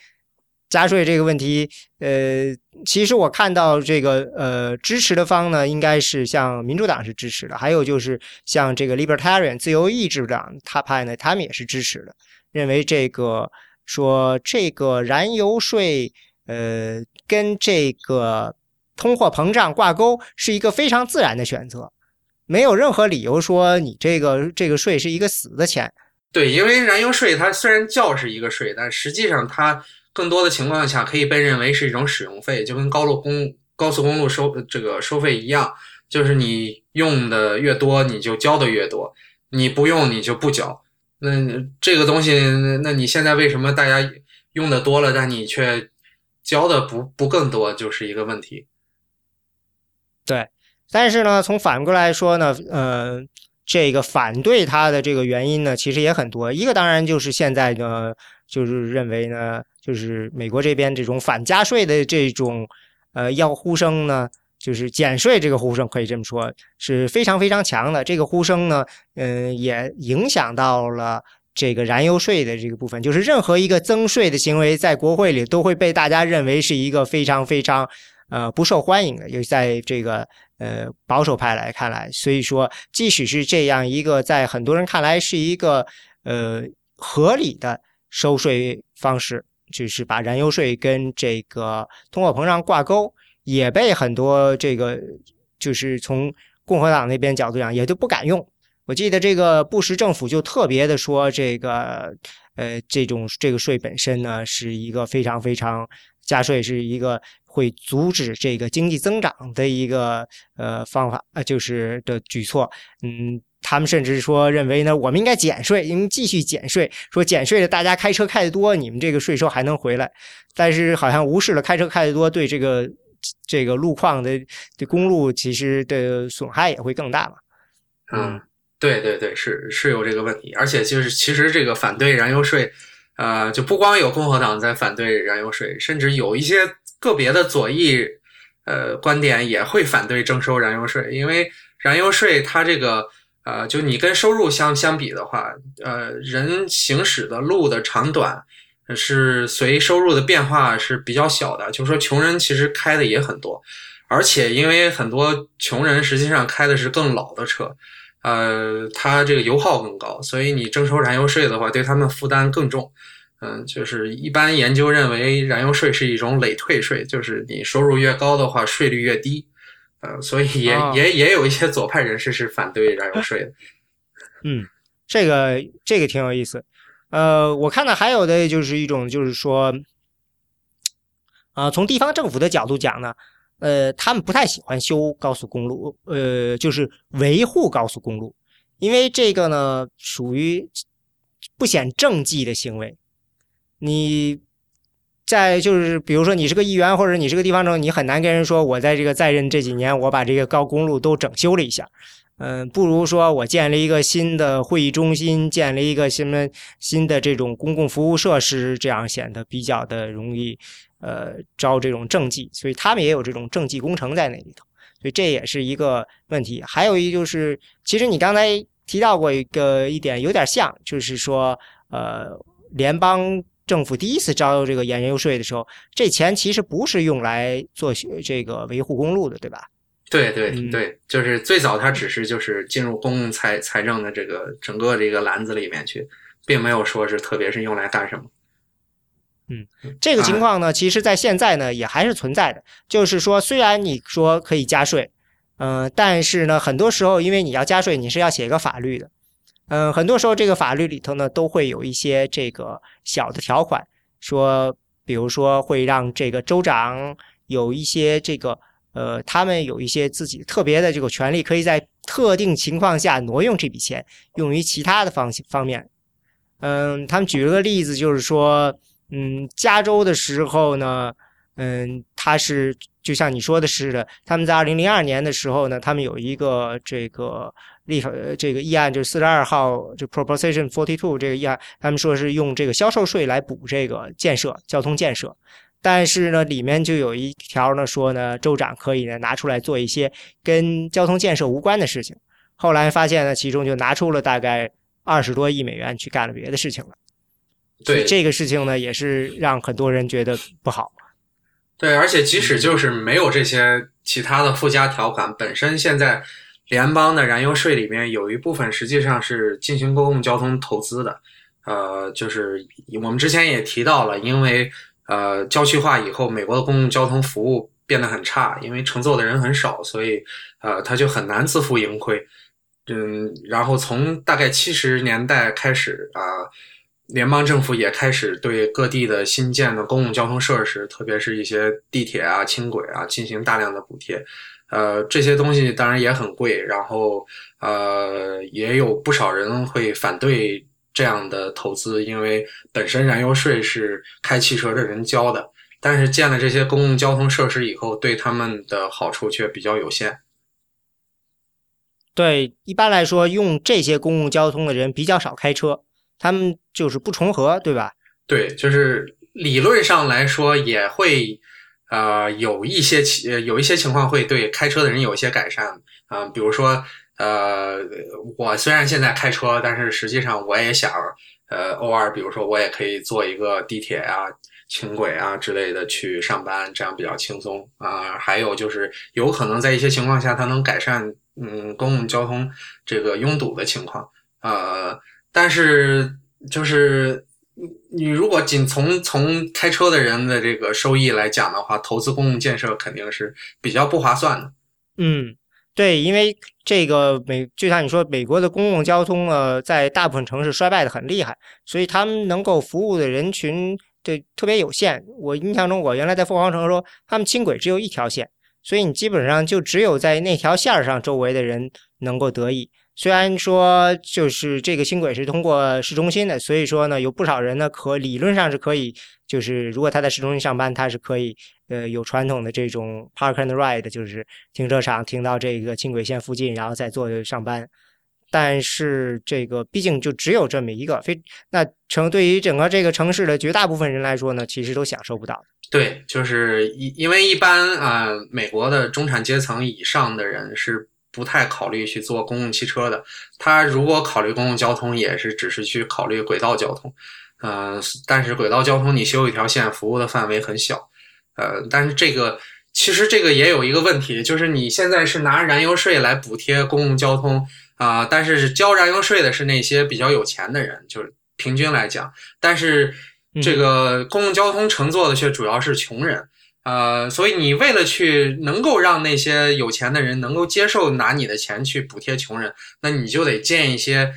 加税这个问题，呃，其实我看到这个呃支持的方呢，应该是像民主党是支持的，还有就是像这个 Libertarian 自由意志党他派呢，他们也是支持的，认为这个。说这个燃油税，呃，跟这个通货膨胀挂钩是一个非常自然的选择，没有任何理由说你这个这个税是一个死的钱。对，因为燃油税它虽然叫是一个税，但实际上它更多的情况下可以被认为是一种使用费，就跟高速公高速公路收这个收费一样，就是你用的越多，你就交的越多，你不用你就不交。那这个东西，那你现在为什么大家用的多了，但你却交的不不更多，就是一个问题。对，但是呢，从反过来说呢，呃，这个反对它的这个原因呢，其实也很多。一个当然就是现在呢，就是认为呢，就是美国这边这种反加税的这种呃要呼声呢。就是减税这个呼声可以这么说，是非常非常强的。这个呼声呢，嗯，也影响到了这个燃油税的这个部分。就是任何一个增税的行为，在国会里都会被大家认为是一个非常非常呃不受欢迎的，尤其在这个呃保守派来看来。所以说，即使是这样一个在很多人看来是一个呃合理的收税方式，就是把燃油税跟这个通货膨胀挂钩。也被很多这个就是从共和党那边角度讲，也就不敢用。我记得这个布什政府就特别的说，这个呃，这种这个税本身呢，是一个非常非常加税，是一个会阻止这个经济增长的一个呃方法，呃，就是的举措。嗯，他们甚至说认为呢，我们应该减税，应继续减税，说减税的大家开车开的多，你们这个税收还能回来。但是好像无视了开车开的多对这个。这个路况的对公路其实的损害也会更大嘛？嗯，对对对，是是有这个问题，而且就是其实这个反对燃油税，呃，就不光有共和党在反对燃油税，甚至有一些个别的左翼呃观点也会反对征收燃油税，因为燃油税它这个呃，就你跟收入相相比的话，呃，人行驶的路的长短。是随收入的变化是比较小的，就是说穷人其实开的也很多，而且因为很多穷人实际上开的是更老的车，呃，他这个油耗更高，所以你征收燃油税的话，对他们负担更重。嗯，就是一般研究认为，燃油税是一种累退税，就是你收入越高的话，税率越低。呃，所以也也也有一些左派人士是反对燃油税的。嗯，这个这个挺有意思。呃，我看到还有的就是一种，就是说，啊，从地方政府的角度讲呢，呃，他们不太喜欢修高速公路，呃，就是维护高速公路，因为这个呢属于不显政绩的行为。你在就是比如说你是个议员或者你是个地方政，你很难跟人说我在这个在任这几年我把这个高公路都整修了一下。嗯，不如说我建了一个新的会议中心，建了一个什么新的这种公共服务设施，这样显得比较的容易，呃，招这种政绩，所以他们也有这种政绩工程在那里头，所以这也是一个问题。还有一就是，其实你刚才提到过一个一点，有点像，就是说，呃，联邦政府第一次招这个燃油税的时候，这钱其实不是用来做这个维护公路的，对吧？对对对，就是最早它只是就是进入公共财财政的这个整个这个篮子里面去，并没有说是特别是用来干什么。嗯，这个情况呢，其实在现在呢也还是存在的。就是说，虽然你说可以加税，嗯，但是呢，很多时候因为你要加税，你是要写一个法律的，嗯，很多时候这个法律里头呢都会有一些这个小的条款，说比如说会让这个州长有一些这个。呃，他们有一些自己特别的这个权利，可以在特定情况下挪用这笔钱，用于其他的方方面。嗯，他们举了个例子，就是说，嗯，加州的时候呢，嗯，他是就像你说的似的，他们在二零零二年的时候呢，他们有一个这个立法这个议案，就是四十二号就 Proposition Forty Two 这个议案，他们说是用这个销售税来补这个建设交通建设。但是呢，里面就有一条呢，说呢，州长可以呢拿出来做一些跟交通建设无关的事情。后来发现呢，其中就拿出了大概二十多亿美元去干了别的事情了。对这个事情呢，也是让很多人觉得不好。对，而且即使就是没有这些其他的附加条款，本身现在联邦的燃油税里面有一部分实际上是进行公共交通投资的。呃，就是我们之前也提到了，因为。呃，郊区化以后，美国的公共交通服务变得很差，因为乘坐的人很少，所以呃，他就很难自负盈亏。嗯，然后从大概七十年代开始啊，联邦政府也开始对各地的新建的公共交通设施，特别是一些地铁啊、轻轨啊，进行大量的补贴。呃，这些东西当然也很贵，然后呃，也有不少人会反对。这样的投资，因为本身燃油税是开汽车的人交的，但是建了这些公共交通设施以后，对他们的好处却比较有限。对，一般来说，用这些公共交通的人比较少开车，他们就是不重合，对吧？对，就是理论上来说也会，呃，有一些情有一些情况会对开车的人有一些改善，啊，比如说。呃，我虽然现在开车，但是实际上我也想，呃，偶尔比如说我也可以坐一个地铁啊、轻轨啊之类的去上班，这样比较轻松啊。还有就是有可能在一些情况下，它能改善嗯公共交通这个拥堵的情况。呃，但是就是你如果仅从从开车的人的这个收益来讲的话，投资公共建设肯定是比较不划算的。嗯。对，因为这个美，就像你说，美国的公共交通呢，在大部分城市衰败的很厉害，所以他们能够服务的人群对特别有限。我印象中，我原来在凤凰城的时候，他们轻轨只有一条线，所以你基本上就只有在那条线上周围的人能够得益。虽然说就是这个轻轨是通过市中心的，所以说呢，有不少人呢可理论上是可以，就是如果他在市中心上班，他是可以。呃，有传统的这种 park and ride，就是停车场停到这个轻轨线附近，然后再坐上班。但是这个毕竟就只有这么一个，非那城对于整个这个城市的绝大部分人来说呢，其实都享受不到。对，就是因因为一般啊，美国的中产阶层以上的人是不太考虑去坐公共汽车的。他如果考虑公共交通，也是只是去考虑轨道交通。呃，但是轨道交通你修一条线，服务的范围很小。呃，但是这个其实这个也有一个问题，就是你现在是拿燃油税来补贴公共交通啊，但是交燃油税的是那些比较有钱的人，就是平均来讲，但是这个公共交通乘坐的却主要是穷人，呃，所以你为了去能够让那些有钱的人能够接受拿你的钱去补贴穷人，那你就得建一些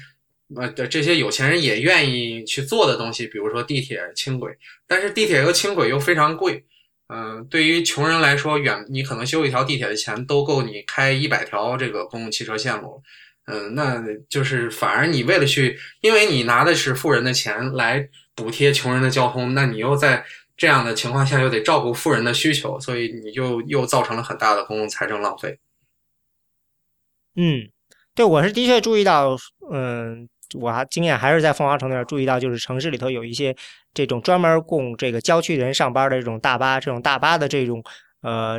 呃这些有钱人也愿意去做的东西，比如说地铁、轻轨，但是地铁和轻轨又非常贵。嗯，对于穷人来说，远你可能修一条地铁的钱都够你开一百条这个公共汽车线路。嗯，那就是反而你为了去，因为你拿的是富人的钱来补贴穷人的交通，那你又在这样的情况下又得照顾富人的需求，所以你就又造成了很大的公共财政浪费。嗯，对，我是的确注意到，嗯，我还经验还是在凤凰城那儿注意到，就是城市里头有一些这种专门供这个郊区人上班的这种大巴，这种大巴的这种呃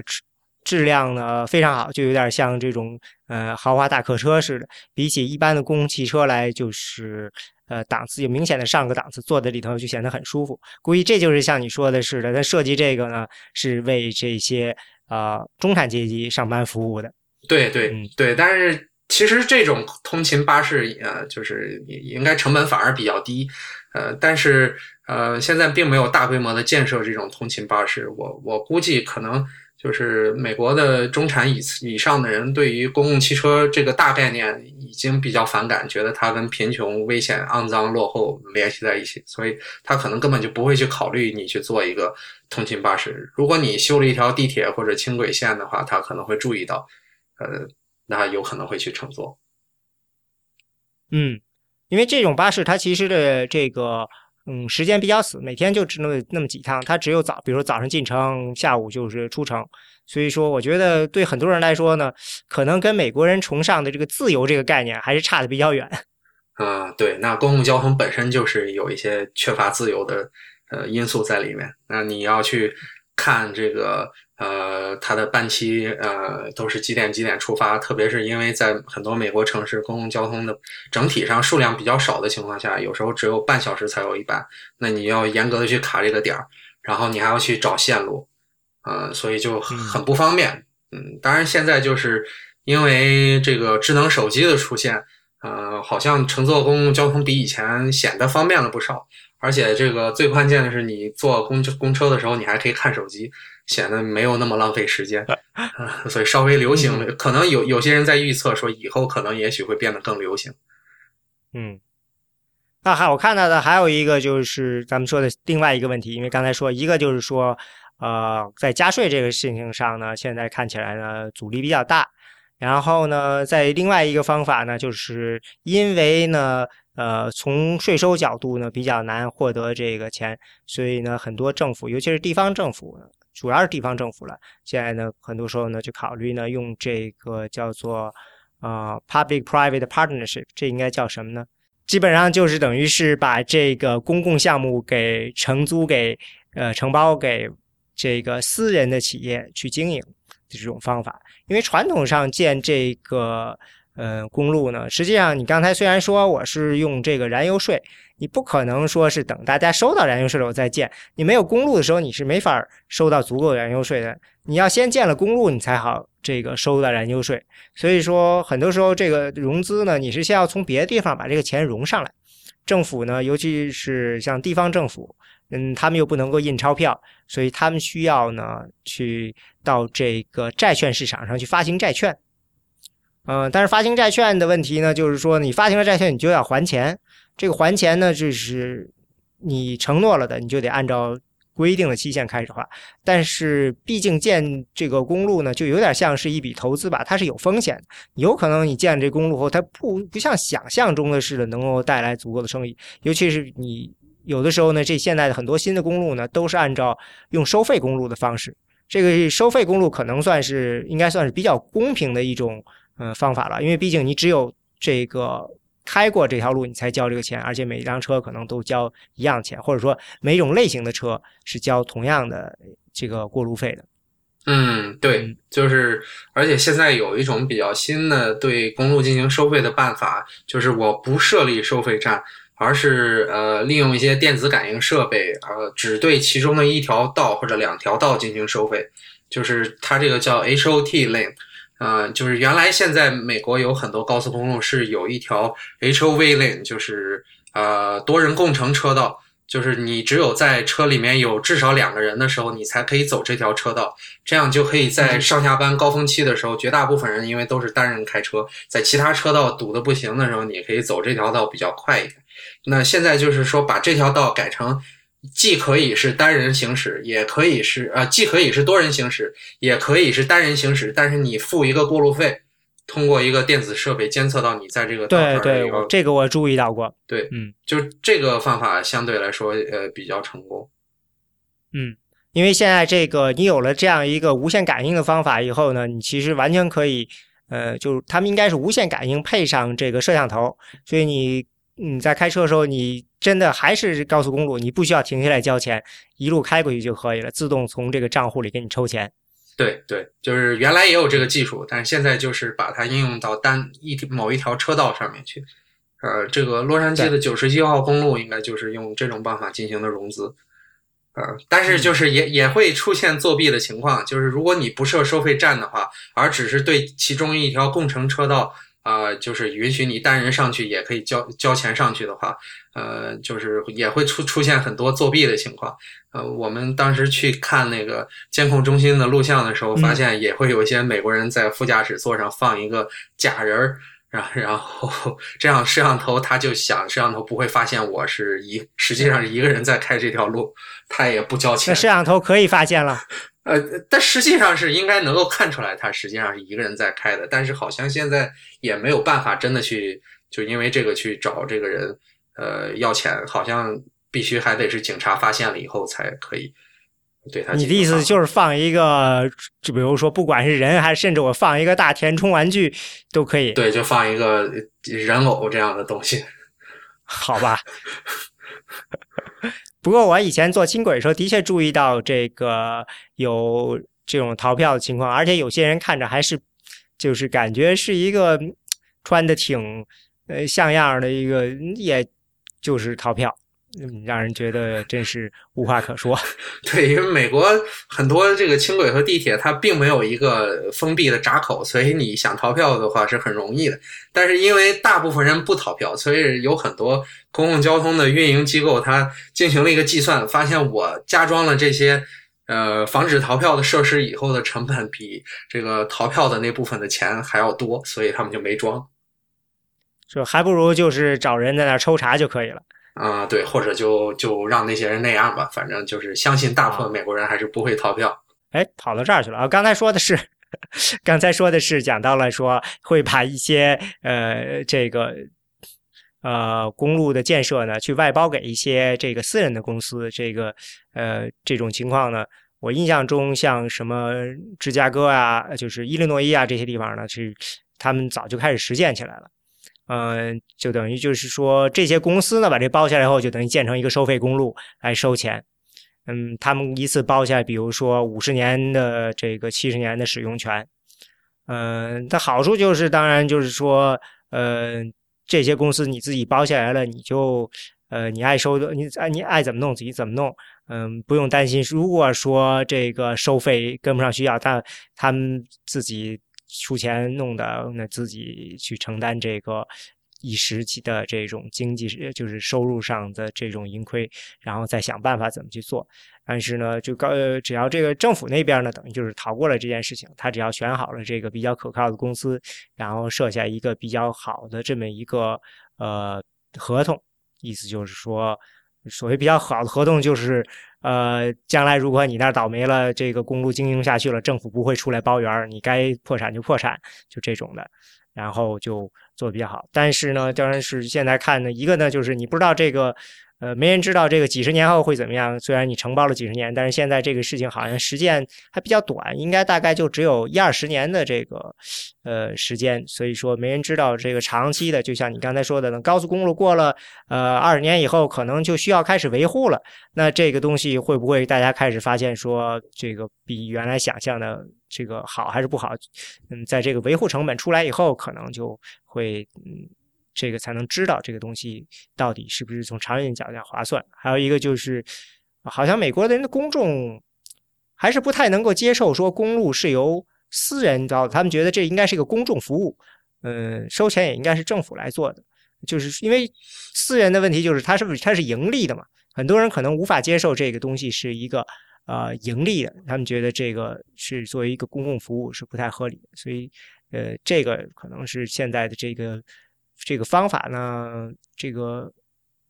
质量呢非常好，就有点像这种呃豪华大客车似的，比起一般的公共汽车来，就是呃档次有明显的上个档次，坐在里头就显得很舒服。估计这就是像你说的似的，它设计这个呢是为这些呃中产阶级上班服务的。对对对，但是其实这种通勤巴士，呃，就是应该成本反而比较低，呃，但是呃，现在并没有大规模的建设这种通勤巴士。我我估计可能就是美国的中产以以上的人对于公共汽车这个大概念已经比较反感，觉得它跟贫穷、危险、肮脏、落后联系在一起，所以他可能根本就不会去考虑你去做一个通勤巴士。如果你修了一条地铁或者轻轨线的话，他可能会注意到。呃，那有可能会去乘坐。嗯，因为这种巴士它其实的这个嗯时间比较死，每天就只那么那么几趟，它只有早，比如说早上进城，下午就是出城。所以说，我觉得对很多人来说呢，可能跟美国人崇尚的这个自由这个概念还是差的比较远。啊，对，那公共交通本身就是有一些缺乏自由的呃因素在里面。那你要去看这个。呃，它的班期呃都是几点几点出发，特别是因为在很多美国城市公共交通的整体上数量比较少的情况下，有时候只有半小时才有一班，那你要严格的去卡这个点儿，然后你还要去找线路，呃，所以就很不方便。嗯，当然现在就是因为这个智能手机的出现，呃，好像乘坐公共交通比以前显得方便了不少，而且这个最关键的是，你坐公公车的时候，你还可以看手机。显得没有那么浪费时间，所以稍微流行了。可能有有些人在预测说，以后可能也许会变得更流行。嗯，那还我看到的还有一个就是咱们说的另外一个问题，因为刚才说一个就是说，呃，在加税这个事情上呢，现在看起来呢阻力比较大。然后呢，在另外一个方法呢，就是因为呢，呃，从税收角度呢比较难获得这个钱，所以呢，很多政府，尤其是地方政府。主要是地方政府了，现在呢，很多时候呢，就考虑呢，用这个叫做啊，public-private partnership，这应该叫什么呢？基本上就是等于是把这个公共项目给承租给呃承包给这个私人的企业去经营的这种方法。因为传统上建这个呃公路呢，实际上你刚才虽然说我是用这个燃油税。你不可能说是等大家收到燃油税了我再建，你没有公路的时候你是没法收到足够的燃油税的。你要先建了公路，你才好这个收到燃油税。所以说，很多时候这个融资呢，你是先要从别的地方把这个钱融上来。政府呢，尤其是像地方政府，嗯，他们又不能够印钞票，所以他们需要呢去到这个债券市场上去发行债券。嗯，但是发行债券的问题呢，就是说你发行了债券，你就要还钱。这个还钱呢，就是你承诺了的，你就得按照规定的期限开始还。但是毕竟建这个公路呢，就有点像是一笔投资吧，它是有风险的。有可能你建这公路后，它不不像想象中的似的能够带来足够的生意。尤其是你有的时候呢，这现在的很多新的公路呢，都是按照用收费公路的方式。这个收费公路可能算是应该算是比较公平的一种呃方法了，因为毕竟你只有这个。开过这条路，你才交这个钱，而且每一辆车可能都交一样钱，或者说每种类型的车是交同样的这个过路费的。嗯，对，就是，而且现在有一种比较新的对公路进行收费的办法，就是我不设立收费站，而是呃利用一些电子感应设备，呃只对其中的一条道或者两条道进行收费，就是它这个叫 HOT lane。呃，就是原来现在美国有很多高速公路是有一条 HOV lane，就是呃多人共乘车道，就是你只有在车里面有至少两个人的时候，你才可以走这条车道，这样就可以在上下班高峰期的时候，绝大部分人因为都是单人开车，在其他车道堵得不行的时候，你可以走这条道比较快一点。那现在就是说把这条道改成。既可以是单人行驶，也可以是啊，既可以是多人行驶，也可以是单人行驶。但是你付一个过路费，通过一个电子设备监测到你在这个道上对对，这个我注意到过。对，嗯，就这个方法相对来说呃比较成功。嗯，因为现在这个你有了这样一个无线感应的方法以后呢，你其实完全可以，呃，就是他们应该是无线感应配上这个摄像头，所以你你在开车的时候，你真的还是高速公路，你不需要停下来交钱，一路开过去就可以了，自动从这个账户里给你抽钱。对对，就是原来也有这个技术，但是现在就是把它应用到单一某一条车道上面去。呃，这个洛杉矶的九十一号公路应该就是用这种办法进行的融资。呃，但是就是也也会出现作弊的情况，就是如果你不设收费站的话，而只是对其中一条共乘车道啊、就是允许你单人上去也可以交交钱上去的话，呃，就是也会出出现很多作弊的情况。呃，我们当时去看那个监控中心的录像的时候，发现也会有一些美国人在副驾驶座上放一个假人儿，然然后这样摄像头他就想摄像头不会发现我是一实际上是一个人在开这条路，他也不交那钱。摄像头可以发现了，呃，但实际上是应该能够看出来，他实际上是一个人在开的，但是好像现在也没有办法真的去就因为这个去找这个人呃要钱，好像必须还得是警察发现了以后才可以对他。你的意思就是放一个，就比如说不管是人还是甚至我放一个大填充玩具都可以，对，就放一个人偶这样的东西。好吧？不过我以前坐轻轨的时候，的确注意到这个有这种逃票的情况，而且有些人看着还是就是感觉是一个嗯穿的挺呃像样的一个，也就是逃票，嗯，让人觉得真是无话可说。对，因为美国很多这个轻轨和地铁，它并没有一个封闭的闸口，所以你想逃票的话是很容易的。但是因为大部分人不逃票，所以有很多公共交通的运营机构，它进行了一个计算，发现我加装了这些呃防止逃票的设施以后的成本比这个逃票的那部分的钱还要多，所以他们就没装。就还不如就是找人在那儿抽查就可以了。啊、对，或者就就让那些人那样吧，反正就是相信大部分美国人还是不会逃票。哎，跑到这儿去了啊！刚才说的是，刚才说的是讲到了说会把一些呃这个呃公路的建设呢去外包给一些这个私人的公司，这个呃这种情况呢，我印象中像什么芝加哥啊，就是伊利诺伊啊这些地方呢，是他们早就开始实践起来了。嗯、就等于就是说，这些公司呢把这包下来以后，就等于建成一个收费公路来收钱。嗯，他们一次包下来，比如说五十年的这个七十年的使用权。嗯，它好处就是，当然就是说，呃，这些公司你自己包下来了，你就呃，你爱收的，你你爱怎么弄自己怎么弄。嗯，不用担心，如果说这个收费跟不上需要，他他们自己出钱弄的，那自己去承担这个一时期的这种经济就是收入上的这种盈亏，然后再想办法怎么去做。但是呢，就高，只要这个政府那边呢，等于就是逃过了这件事情，他只要选好了这个比较可靠的公司，然后设下一个比较好的这么一个呃合同，意思就是说。所谓比较好的合同，就是呃，将来如果你那儿倒霉了，这个公路经营下去了，政府不会出来包圆儿，你该破产就破产，就这种的，然后就做的比较好。但是呢，当然是现在看呢，一个呢就是你不知道这个，呃，没人知道这个几十年后会怎么样。虽然你承包了几十年，但是现在这个事情好像实践还比较短，应该大概就只有一二十年的这个呃时间，所以说没人知道这个长期的，就像你刚才说的呢，高速公路过了呃二十年以后，可能就需要开始维护了。那这个东西会不会大家开始发现说，这个比原来想象的这个好还是不好？嗯，在这个维护成本出来以后，可能就会嗯，这个才能知道这个东西到底是不是从长远角度上划算。还有一个就是，好像美国的人的公众还是不太能够接受说公路是由私人造，他们觉得这应该是一个公众服务，嗯，收钱也应该是政府来做的。就是因为私人的问题，就是它是不是它是盈利的嘛？很多人可能无法接受这个东西是一个呃盈利的，他们觉得这个是作为一个公共服务是不太合理的，所以呃，这个可能是现在的这个这个方法呢，这个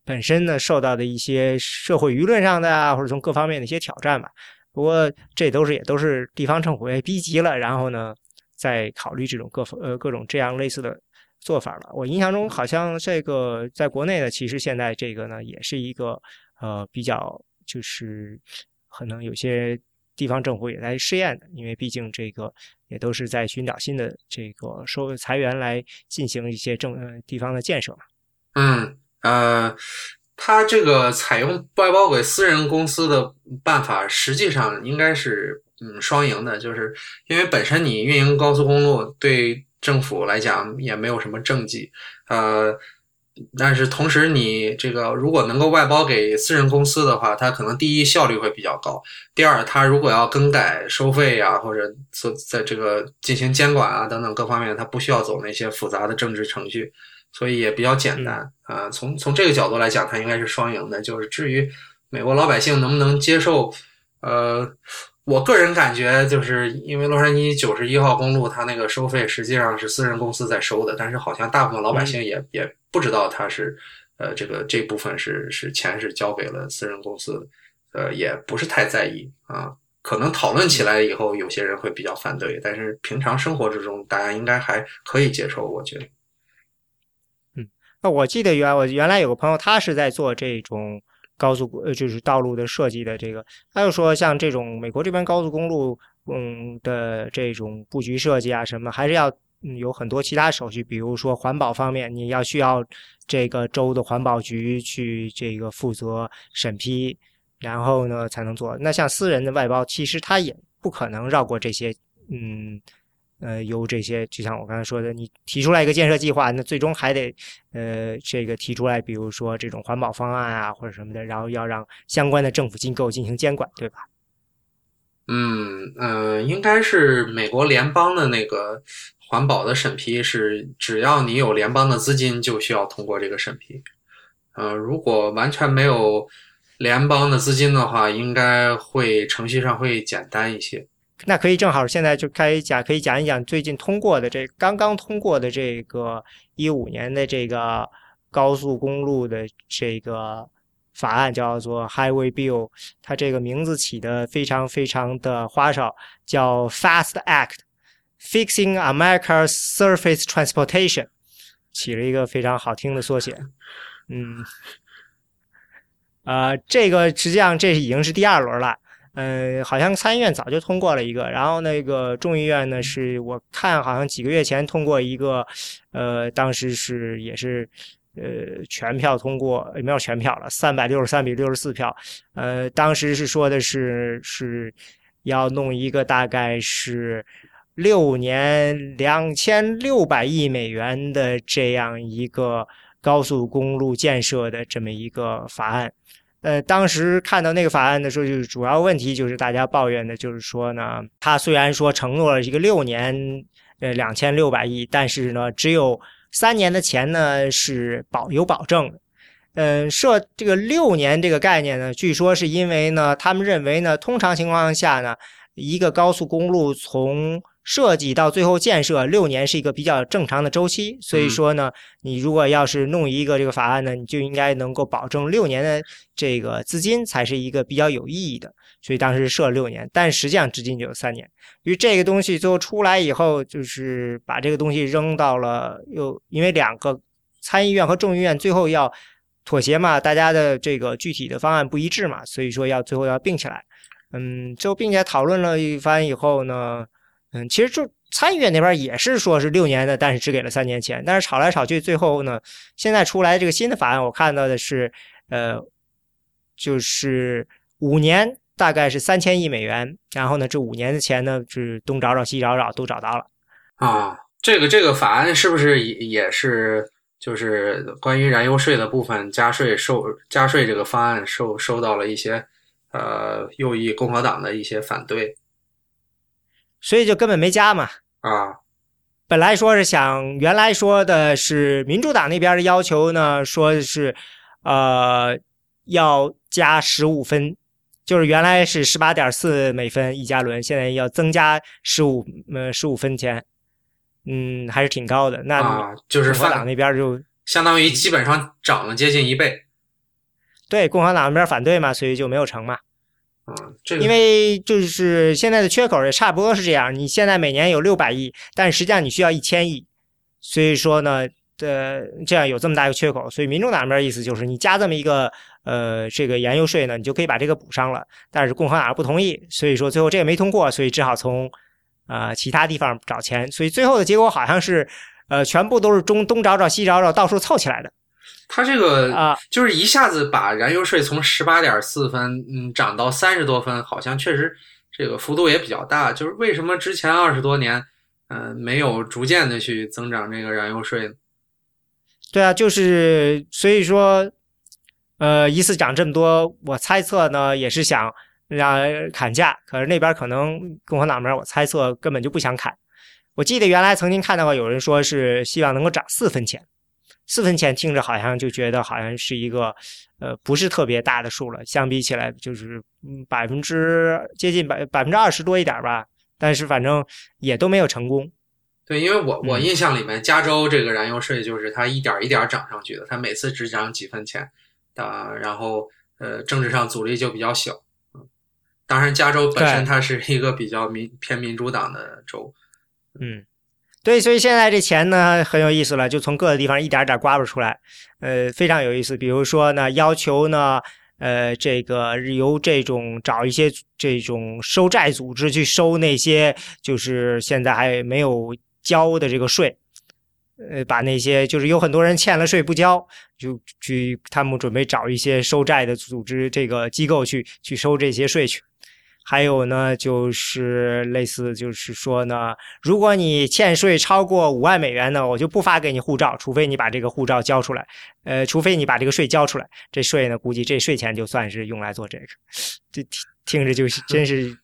本身呢受到的一些社会舆论上的啊，或者从各方面的一些挑战吧。不过这都是也都是地方政府被逼急了，然后呢在考虑这种各呃各种这样类似的做法了。我印象中好像这个在国内呢，其实现在这个呢也是一个呃比较就是可能有些地方政府也在试验的，因为毕竟这个也都是在寻找新的这个收裁员来进行一些政地方的建设嘛。嗯呃。他这个采用外包给私人公司的办法，实际上应该是嗯双赢的，就是因为本身你运营高速公路对政府来讲也没有什么政绩，呃，但是同时你这个如果能够外包给私人公司的话，它可能第一效率会比较高，第二它如果要更改收费啊，或者做在这个进行监管啊等等各方面，它不需要走那些复杂的政治程序。所以也比较简单啊，从从这个角度来讲，它应该是双赢的。就是至于美国老百姓能不能接受，呃，我个人感觉，就是因为洛杉矶九十一号公路它那个收费实际上是私人公司在收的，但是好像大部分老百姓也也不知道它是，呃，这个这部分是是钱是交给了私人公司，呃，也不是太在意啊。可能讨论起来以后，有些人会比较反对，但是平常生活之中，大家应该还可以接受，我觉得。嗯那我记得原我原来有个朋友，他是在做这种高速呃，就是道路的设计的。这个还有说，像这种美国这边高速公路，嗯的这种布局设计啊，什么还是要有很多其他手续，比如说环保方面，你要需要这个州的环保局去这个负责审批，然后呢才能做。那像私人的外包，其实他也不可能绕过这些，嗯。呃，由这些，就像我刚才说的，你提出来一个建设计划，那最终还得，呃，这个提出来，比如说这种环保方案啊，或者什么的，然后要让相关的政府机构进行监管，对吧？嗯嗯，应该是美国联邦的那个环保的审批是，只要你有联邦的资金，就需要通过这个审批。呃，如果完全没有联邦的资金的话，应该会程序上会简单一些。那可以正好现在就开讲，可以讲一讲最近通过的这刚刚通过的这个一五年的这个高速公路的这个法案，叫做 Highway Bill。它这个名字起的非常非常的花哨，叫 Fast Act，Fixing America's Surface Transportation，起了一个非常好听的缩写。嗯，呃，这个实际上这已经是第二轮了。嗯，好像参议院早就通过了一个，然后那个众议院呢，是我看好像几个月前通过一个，呃，当时是也是，呃，全票通过，没有全票了，三百六十三比六十四票，呃，当时是说的是是要弄一个大概是六年两千六百亿美元的这样一个高速公路建设的这么一个法案。呃，当时看到那个法案的时候，就是主要问题就是大家抱怨的，就是说呢，他虽然说承诺了一个六年，呃，两千六百亿，但是呢，只有三年的钱呢是保有保证。嗯，设这个六年这个概念呢，据说是因为呢，他们认为呢，通常情况下呢，一个高速公路从设计到最后建设六年是一个比较正常的周期，所以说呢，你如果要是弄一个这个法案呢，你就应该能够保证六年的这个资金才是一个比较有意义的。所以当时设了六年，但实际上至今就有三年。因为这个东西最后出来以后，就是把这个东西扔到了又因为两个参议院和众议院最后要妥协嘛，大家的这个具体的方案不一致嘛，所以说要最后要并起来。嗯，最后并且讨论了一番以后呢。嗯，其实就参议院那边也是说是六年的，但是只给了三年钱。但是吵来吵去，最后呢，现在出来这个新的法案，我看到的是，呃，就是五年，大概是三千亿美元。然后呢，这五年的钱呢，是东找找西找找都找到了。啊，这个这个法案是不是也也是就是关于燃油税的部分加税受加税这个方案受受到了一些呃右翼共和党的一些反对？所以就根本没加嘛啊！本来说是想，原来说的是民主党那边的要求呢，说是呃要加十五分，就是原来是十八点四美分一加仑，现在要增加十五呃十五分钱，嗯，还是挺高的。那就是共和党那边就相当于基本上涨了接近一倍。对，共和党那边反对嘛，所以就没有成嘛。嗯，这个因为就是现在的缺口也差不多是这样，你现在每年有六百亿，但实际上你需要一千亿，所以说呢，呃，这样有这么大一个缺口，所以民主党那边意思就是你加这么一个呃这个燃油税呢，你就可以把这个补上了，但是共和党不同意，所以说最后这个没通过，所以只好从啊、其他地方找钱，所以最后的结果好像是呃全部都是中东找找西找找，到处凑起来的。它这个啊、就是一下子把燃油税从十八点四分，嗯，涨到三十多分，好像确实这个幅度也比较大。就是为什么之前二十多年，嗯、没有逐渐的去增长这个燃油税呢？对啊，就是所以说，呃，一次涨这么多，我猜测呢也是想让砍价，可是那边可能共和党那边我猜测根本就不想砍。我记得原来曾经看到过有人说是希望能够涨四分钱，四分钱听着好像就觉得好像是一个呃不是特别大的数了，相比起来就是嗯百分之接近百百分之二十多一点吧，但是反正也都没有成功。对，因为我我嗯印象里面，加州这个燃油税就是它一点儿一点儿涨上去的，它每次只涨几分钱，啊，然后呃，政治上阻力就比较小。嗯，当然，加州本身它是一个比较民偏民主党的州。嗯，对，所以现在这钱呢很有意思了，就从各个地方一点点刮巴出来，呃，非常有意思。比如说呢，要求呢，呃，这个由这种找一些这种收债组织去收那些就是现在还没有交的这个税，呃，把那些就是有很多人欠了税不交，就去他们准备找一些收债的组织这个机构去去收这些税去。还有呢，就是类似，就是说呢，如果你欠税超过五万美元呢，我就不发给你护照，除非你把这个护照交出来，呃，除非你把这个税交出来。这税呢，估计这税钱就算是用来做这个，这听听着就是 真是，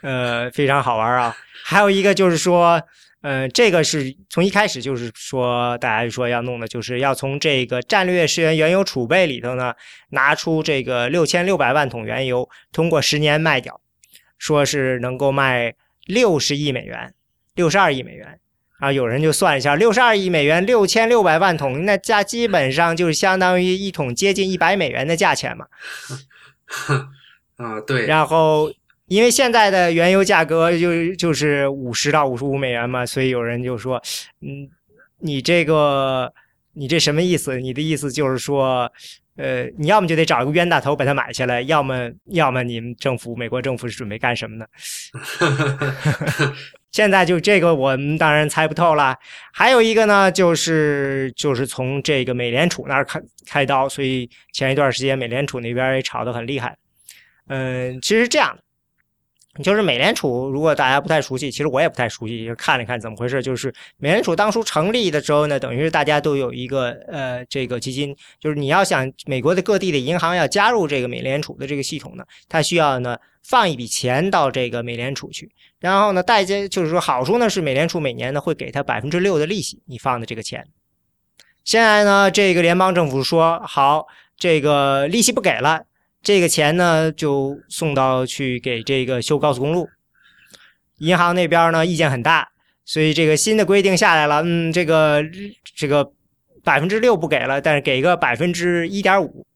呃，非常好玩啊。还有一个就是说，呃，这个是从一开始就是说，大家说要弄的，就是要从这个战略石油原油储备里头呢，拿出这个六千六百万桶原油，通过十年卖掉。说是能够卖六十亿美元，六十二亿美元啊！有人就算一下，六十二亿美元，六千六百万桶，那价基本上就是相当于一桶接近一百美元的价钱嘛。啊，对，然后，因为现在的原油价格就就是五十到五十五美元嘛，所以有人就说，嗯，你这个你这什么意思？你的意思就是说，呃，你要么就得找一个冤大头把它买下来，要么要么你们政府美国政府是准备干什么呢？现在就这个我们当然猜不透了。还有一个呢，就是就是从这个美联储那儿开开刀，所以前一段时间美联储那边也吵得很厉害。嗯，其实这样的，就是美联储，如果大家不太熟悉，其实我也不太熟悉，就看了看怎么回事。就是美联储当初成立的时候呢，等于是大家都有一个呃这个基金，就是你要想美国的各地的银行要加入这个美联储的这个系统呢，它需要呢放一笔钱到这个美联储去，然后呢代价就是说好处呢是美联储每年呢会给它百分之六的利息，你放的这个钱。现在呢，这个联邦政府说好，这个利息不给了。这个钱呢，就送到去给这个修高速公路。银行那边呢意见很大，所以这个新的规定下来了，嗯，这个这个百分之六不给了，但是给个百分之一点五。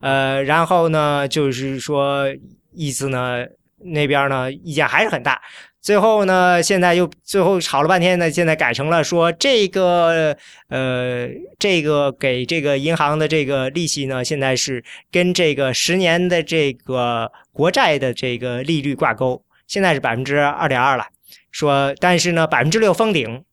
呃，然后呢，就是说意思呢，那边呢意见还是很大。最后呢，现在又最后吵了半天呢，现在改成了说这个呃，这个给这个银行的这个利息呢，现在是跟这个十年的这个国债的这个利率挂钩，现在是百分之二点二了。说，但是呢，百分之六封顶，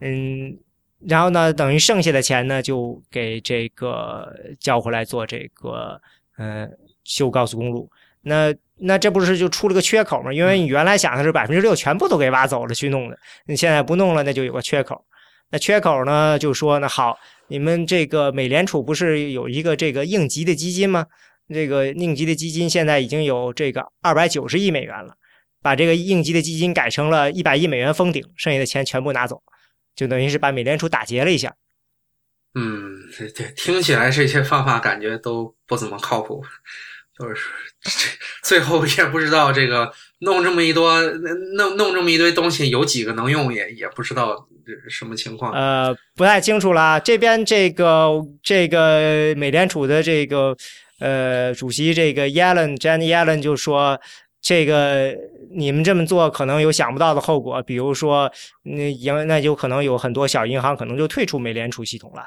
嗯，然后呢，等于剩下的钱呢，就给这个交回来做这个呃修高速公路。那那这不是就出了个缺口吗？因为你原来想的是百分之六全部都给挖走了去弄的，你现在不弄了，那就有个缺口。那缺口呢，就说那，好，你们这个美联储不是有一个这个应急的基金吗？这个应急的基金现在已经有这个二百九十亿美元了，把这个应急的基金改成了一百亿美元封顶，剩下的钱全部拿走，就等于是把美联储打劫了一下。嗯，对对，听起来这些方法感觉都不怎么靠谱，都是最后也不知道这个弄这么一多弄弄这么一堆东西有几个能用，也也不知道什么情况。呃，不太清楚啦。这边这个这个美联储的这个呃，主席这个 Yellen，Janet Yellen 就说，这个你们这么做可能有想不到的后果，比如说，那银那就可能有很多小银行可能就退出美联储系统了。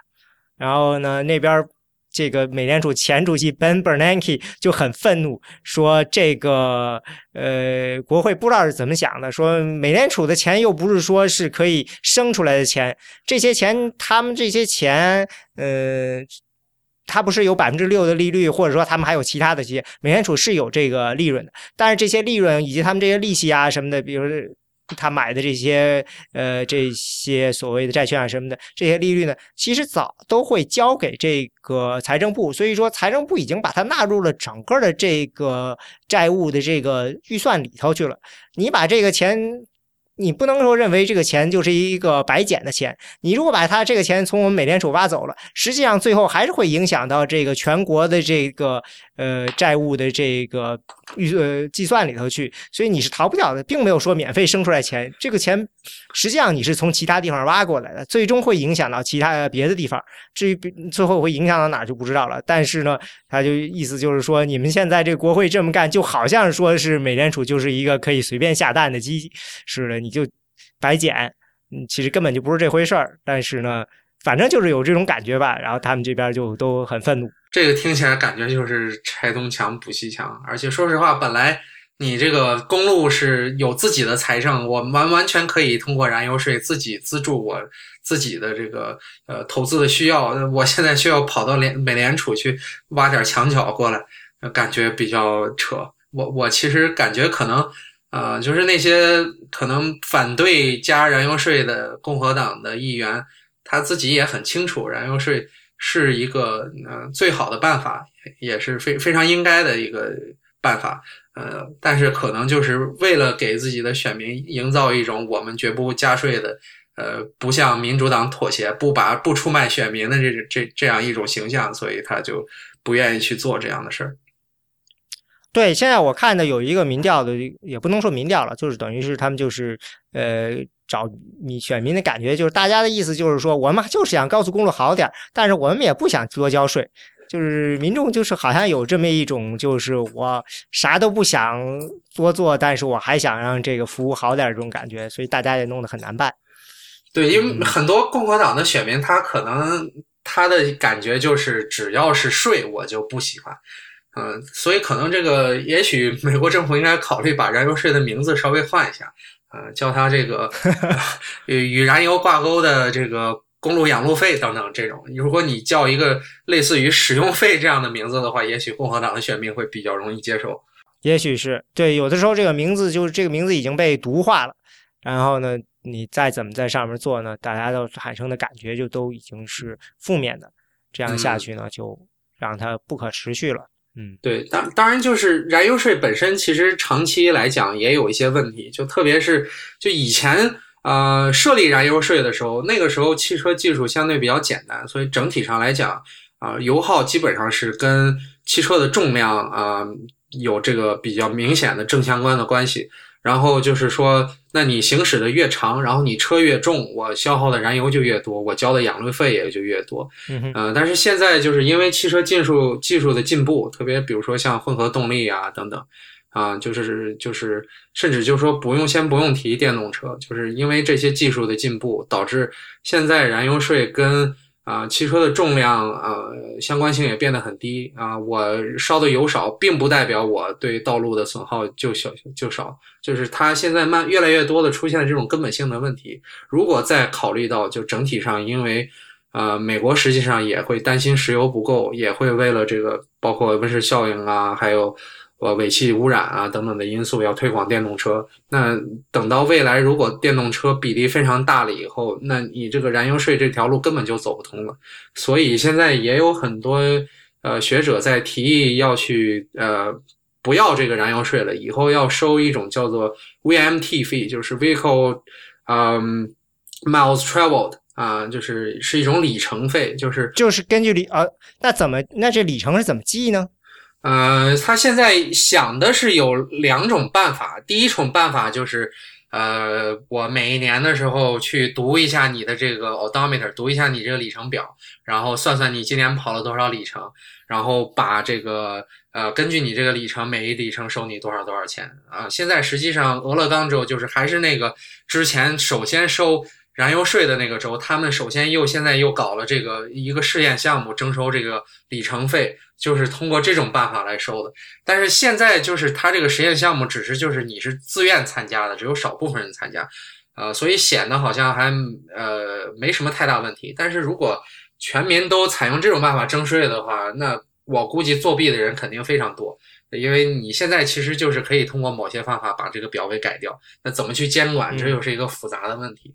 然后呢，那边这个美联储前主席 Ben Bernanke 就很愤怒，说这个呃，国会不知道是怎么想的，说美联储的钱又不是说是可以生出来的钱，这些钱他们这些钱，呃。它不是有百分之六的利率，或者说他们还有其他的这些，美联储是有这个利润的，但是这些利润以及他们这些利息啊什么的，比如他买的这些呃这些所谓的债券啊什么的，这些利率呢，其实早都会交给这个财政部，所以说财政部已经把它纳入了整个的这个债务的这个预算里头去了，你把这个钱。你不能说认为这个钱就是一个白捡的钱。你如果把它这个钱从我们美联储挖走了，实际上最后还是会影响到这个全国的这个呃债务的这个预呃计算里头去。所以你是逃不掉的，并没有说免费生出来钱。这个钱实际上你是从其他地方挖过来的，最终会影响到其他别的地方。至于最后会影响到哪就不知道了。但是呢，他就意思就是说，你们现在这国会这么干，就好像说是美联储就是一个可以随便下蛋的鸡似的。你就白捡，嗯，其实根本就不是这回事儿。但是呢，反正就是有这种感觉吧。然后他们这边就都很愤怒。这个听起来感觉就是拆东墙补西墙。而且说实话，本来你这个公路是有自己的财政，我完完全可以通过燃油税自己资助我自己的这个呃投资的需要。我现在需要跑到联美联储去挖点墙角过来，感觉比较扯。我我其实感觉可能。啊，就是那些可能反对加燃油税的共和党的议员，他自己也很清楚，燃油税是一个呃最好的办法，也是非非常应该的一个办法。呃，但是可能就是为了给自己的选民营造一种我们绝不加税的，呃，不向民主党妥协，不把不出卖选民的这这这样一种形象，所以他就不愿意去做这样的事儿。对，现在我看的有一个民调的，也不能说民调了，就是等于是他们就是呃找你选民的感觉，就是大家的意思就是说，我们就是想高速公路好点但是我们也不想多交税，就是民众就是好像有这么一种，就是我啥都不想多做，但是我还想让这个服务好点这种感觉，所以大家也弄得很难办。对，因为很多共和党的选民，他可能他的感觉就是只要是税，我就不喜欢。嗯，所以可能这个，也许美国政府应该考虑把燃油税的名字稍微换一下，呃，叫它这个 与与燃油挂钩的这个公路养路费等等这种。如果你叫一个类似于使用费这样的名字的话，也许共和党的选民会比较容易接受。也许是对，有的时候这个名字就是这个名字已经被毒化了，然后呢，你再怎么在上面做呢，大家都产生的感觉就都已经是负面的，这样下去呢，就让它不可持续了。嗯，对，当当然就是燃油税本身，其实长期来讲也有一些问题，就特别是就以前呃设立燃油税的时候，那个时候汽车技术相对比较简单，所以整体上来讲啊油耗基本上是跟汽车的重量啊有这个比较明显的正相关的关系。然后就是说，那你行驶的越长，然后你车越重，我消耗的燃油就越多，我交的养路费也就越多。嗯，但是现在就是因为汽车技术技术的进步，特别比如说像混合动力啊等等，啊，就是就是甚至就是说不用先不用提电动车，就是因为这些技术的进步，导致现在燃油税跟。啊，汽车的重量呃相关性也变得很低啊。我烧的油少，并不代表我对道路的损耗就小就少，就是它现在慢越来越多的出现了这种根本性的问题。如果再考虑到就整体上，因为呃美国实际上也会担心石油不够，也会为了这个包括温室效应啊，还有。呃，尾气污染啊等等的因素要推广电动车，那等到未来如果电动车比例非常大了以后，那你这个燃油税这条路根本就走不通了。所以现在也有很多呃学者在提议要去呃不要这个燃油税了，以后要收一种叫做 VMT 费，就是 Vehicle 嗯 Miles Traveled 啊，就是是一种里程费，就是就是根据里啊，那怎么那这里程是怎么计呢？呃，他现在想的是有两种办法。第一种办法就是，呃，我每一年的时候去读一下你的这个 odometer，读一下你这个里程表，然后算算你今年跑了多少里程，然后把这个呃，根据你这个里程，每一里程收你多少多少钱啊？现在实际上俄勒冈州就是还是那个之前首先收。燃油税的那个州，他们首先又现在又搞了这个一个试验项目，征收这个里程费，就是通过这种办法来收的。但是现在就是他这个实验项目，只是就是你是自愿参加的，只有少部分人参加，呃，所以显得好像还呃没什么太大问题。但是如果全民都采用这种办法征税的话，那我估计作弊的人肯定非常多，因为你现在其实就是可以通过某些方法把这个表给改掉，那怎么去监管，这又是一个复杂的问题。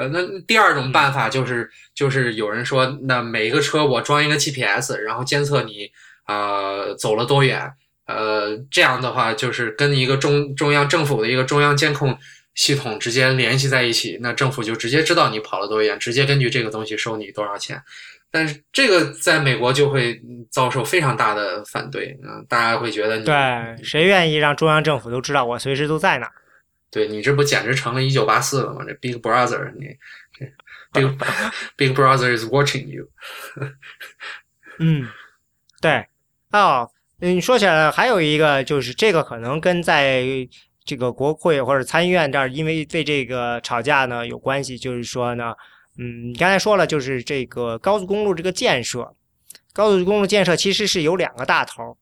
呃，那第二种办法就是，就是有人说，那每一个车我装一个 GPS，然后监测你啊走了多远，呃，这样的话就是跟一个中中央政府的一个中央监控系统直接联系在一起，那政府就直接知道你跑了多远，直接根据这个东西收你多少钱。但是这个在美国就会遭受非常大的反对，嗯，大家会觉得，对，谁愿意让中央政府都知道我随时都在哪？对你这不简直成了一九八四了吗？这 Big Brother，你这 Big Big Brother is watching you。嗯，对哦，嗯，说起来还有一个就是这个可能跟在这个国会或者参议院这儿，因为对这个吵架呢有关系。就是说呢，嗯，你刚才说了，就是这个高速公路这个建设，高速公路建设其实是有两个大头。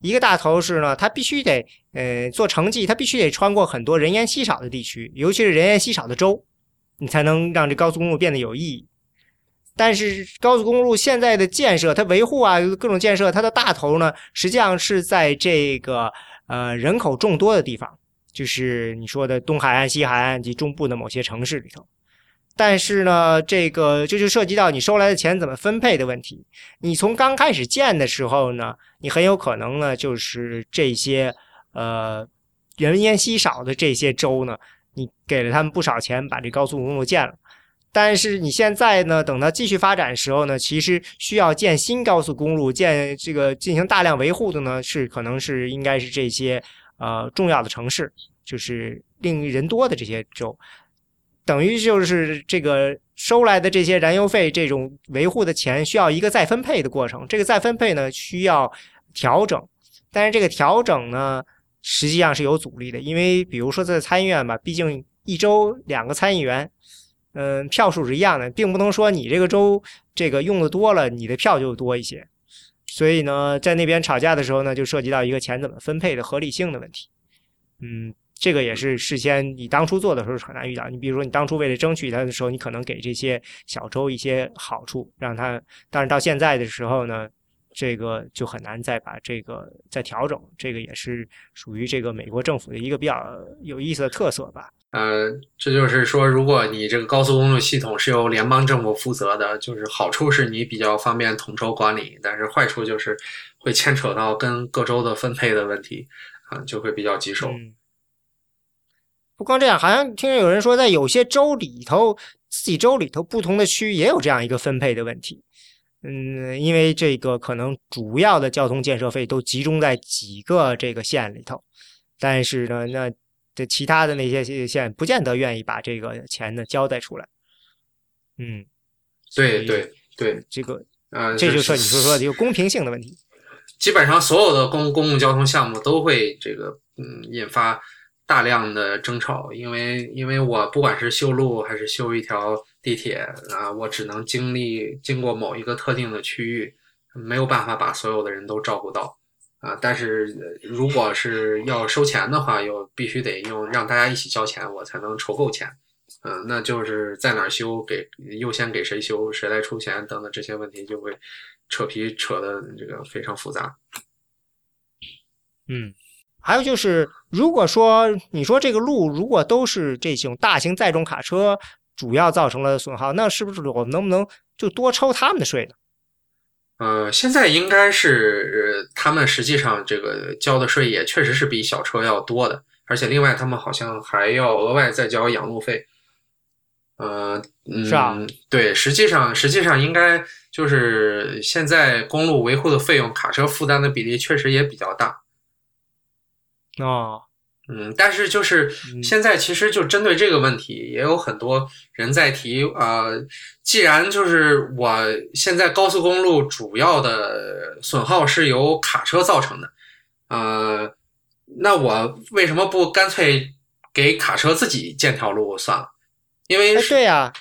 一个大头是呢，它必须得，呃，做成绩，它必须得穿过很多人烟稀少的地区，尤其是人烟稀少的州，你才能让这高速公路变得有意义。但是高速公路现在的建设，它维护啊，各种建设，它的大头呢，实际上是在这个呃人口众多的地方，就是你说的东海岸、西海岸及中部的某些城市里头。但是呢，这个这就涉及到你收来的钱怎么分配的问题。你从刚开始建的时候呢，你很有可能呢，就是这些呃人烟稀少的这些州呢，你给了他们不少钱，把这高速公路建了。但是你现在呢，等到继续发展的时候呢，其实需要建新高速公路，建这个进行大量维护的呢，是可能是应该是这些呃重要的城市，就是令人多的这些州。等于就是这个收来的这些燃油费，这种维护的钱需要一个再分配的过程。这个再分配呢，需要调整，但是这个调整呢，实际上是有阻力的。因为比如说在参议院吧，毕竟一周两个参议员，嗯，票数是一样的，并不能说你这个州这个用的多了，你的票就多一些。所以呢，在那边吵架的时候呢，就涉及到一个钱怎么分配的合理性的问题。嗯。这个也是事先你当初做的时候是很难遇到。你比如说，你当初为了争取它的时候，你可能给这些小州一些好处，让它。但是到现在的时候呢，这个就很难再把这个再调整。这个也是属于这个美国政府的一个比较有意思的特色吧。呃，这就是说，如果你这个高速公路系统是由联邦政府负责的，就是好处是你比较方便统筹管理，但是坏处就是会牵扯到跟各州的分配的问题啊，就会比较棘手。不光这样，好像听有人说，在有些州里头，自己州里头不同的区也有这样一个分配的问题。嗯，因为这个可能主要的交通建设费都集中在几个这个县里头，但是呢，那这其他的那些县不见得愿意把这个钱呢交代出来。嗯，对对对，这个呃，这就说你说说一个公平性的问题。基本上所有的公公共交通项目都会这个嗯引发。大量的争吵，因为因为我不管是修路还是修一条地铁啊，我只能经历经过某一个特定的区域，没有办法把所有的人都照顾到啊。但是如果是要收钱的话，又必须得用让大家一起交钱，我才能筹够钱。嗯，那就是在哪修给优先给谁修，谁来出钱等等这些问题就会扯皮扯的这个非常复杂。嗯。还有就是，如果说你说这个路如果都是这种大型载重卡车主要造成了损耗，那是不是我们能不能就多抽他们的税呢？呃，现在应该是他们实际上这个交的税也确实是比小车要多的，而且另外他们好像还要额外再交养路费。呃，是啊，对，实际上实际上应该就是现在公路维护的费用，卡车负担的比例确实也比较大。哦，嗯，但是就是现在其实就针对这个问题，也有很多人在提呃，既然就是我现在高速公路主要的损耗是由卡车造成的，呃，那我为什么不干脆给卡车自己建条路算了？因为对呀。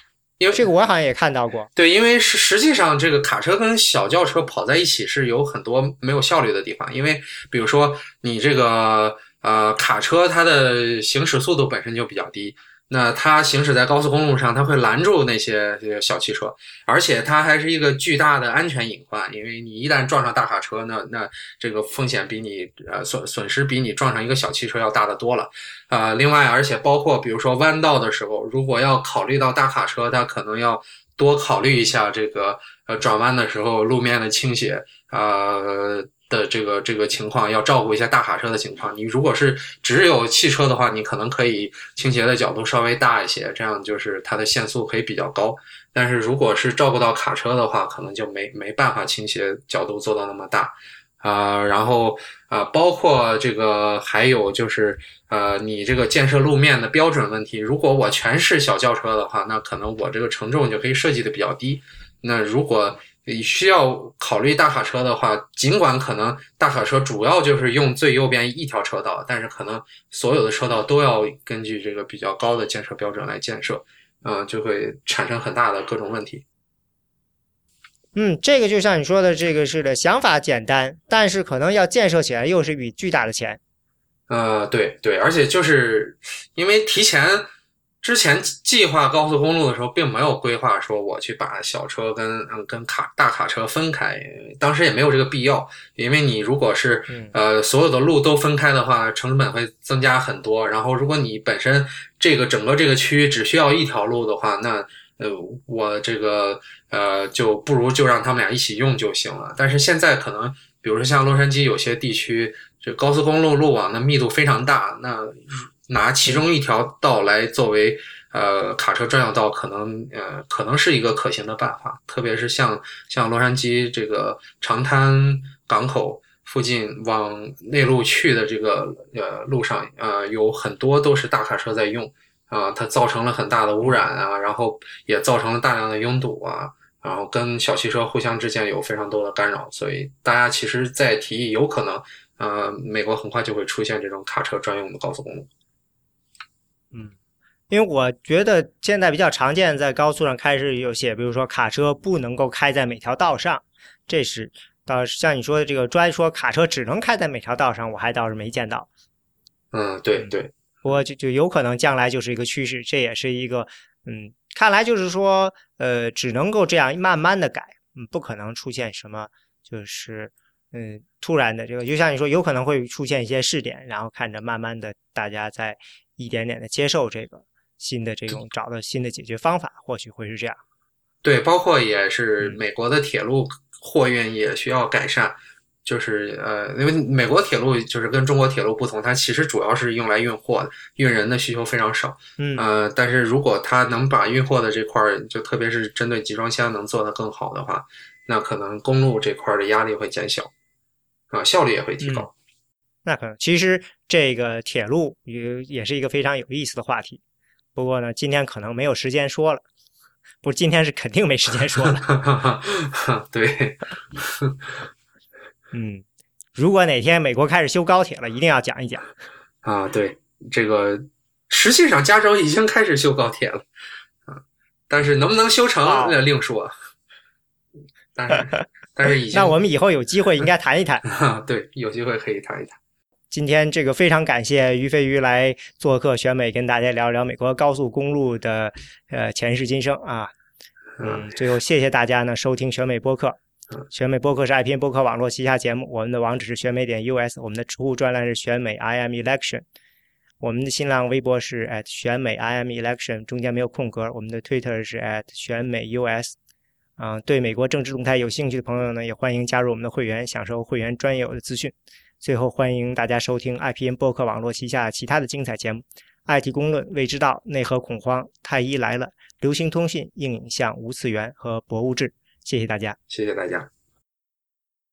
因为这个我好像也看到过，对，因为实实际上这个卡车跟小轿车跑在一起是有很多没有效率的地方，因为比如说你这个呃卡车它的行驶速度本身就比较低。那它行驶在高速公路上，它会拦住那些小汽车，而且它还是一个巨大的安全隐患，因为你一旦撞上大卡车，那那这个风险比你呃损损失比你撞上一个小汽车要大得多了，啊，另外而且包括比如说弯道的时候，如果要考虑到大卡车，它可能要多考虑一下这个呃转弯的时候路面的倾斜，呃。的这个这个情况要照顾一下大卡车的情况。你如果是只有汽车的话，你可能可以倾斜的角度稍微大一些，这样就是它的限速可以比较高。但是如果是照顾到卡车的话，可能就没没办法倾斜角度做到那么大啊。然后啊，包括这个还有就是呃，你这个建设路面的标准问题。如果我全是小轿车的话，那可能我这个承重就可以设计的比较低。那如果需要考虑大卡车的话，尽管可能大卡车主要就是用最右边一条车道，但是可能所有的车道都要根据这个比较高的建设标准来建设，嗯，就会产生很大的各种问题。嗯，这个就像你说的，这个是的，想法简单，但是可能要建设起来又是一笔巨大的钱。呃，对对，而且就是因为提前。之前计划高速公路的时候，并没有规划说我去把小车跟嗯跟卡大卡车分开，当时也没有这个必要。因为你如果是呃所有的路都分开的话，成本会增加很多。然后如果你本身这个整个这个区域只需要一条路的话，那呃我这个呃就不如就让他们俩一起用就行了。但是现在可能，比如说像洛杉矶有些地区，这高速公路路网的密度非常大，那。拿其中一条道来作为呃卡车专用道，可能呃可能是一个可行的办法。特别是像像洛杉矶这个长滩港口附近往内陆去的这个呃路上，呃有很多都是大卡车在用啊，它造成了很大的污染啊，然后也造成了大量的拥堵啊，然后跟小汽车互相之间有非常多的干扰。所以大家其实在提议，有可能呃美国很快就会出现这种卡车专用的高速公路。嗯，因为我觉得现在比较常见，在高速上开始有些，比如说卡车不能够开在每条道上，这是倒是像你说的这个专说卡车只能开在每条道上，我还倒是没见到。嗯，对对，不过就就有可能将来就是一个趋势，这也是一个嗯，看来就是说呃，只能够这样慢慢的改，嗯，不可能出现什么就是嗯突然的这个，就像你说，有可能会出现一些试点，然后看着慢慢的大家在。一点点的接受这个新的这种找到新的解决方法，或许会是这样。对，包括也是美国的铁路货运也需要改善，就是呃，因为美国铁路就是跟中国铁路不同，它其实主要是用来运货的，运人的需求非常少。嗯，呃，但是如果它能把运货的这块儿，就特别是针对集装箱能做得更好的话，那可能公路这块的压力会减小，啊，效率也会提高。那可能其实这个铁路也也是一个非常有意思的话题，不过呢，今天可能没有时间说了，不，今天是肯定没时间说了。对，嗯，如果哪天美国开始修高铁了，一定要讲一讲。啊，对，这个实际上加州已经开始修高铁了，啊，但是能不能修成那另说。但是但是已 经，那我们以后有机会应该谈一谈。啊 对，有机会可以谈一谈。今天这个非常感谢于飞鱼来做客选美，跟大家聊聊美国高速公路的呃前世今生啊。嗯，最后谢谢大家呢收听选美播客。选美播客是爱拼播客网络旗下节目，我们的网址是选美点 US，我们的知乎专栏是选美 I am election，我们的新浪微博是 at 选美 I am election，中间没有空格。我们的 Twitter 是 at 选美 US。啊，对美国政治动态有兴趣的朋友呢，也欢迎加入我们的会员，享受会员专有的资讯。最后，欢迎大家收听 IPN 播客网络旗下其他的精彩节目：《IT 公论》、《未知道》、《内核恐慌》、《太医来了》、《流行通信》、《硬影像》、《无次元》和《博物志》。谢谢大家，谢谢大家。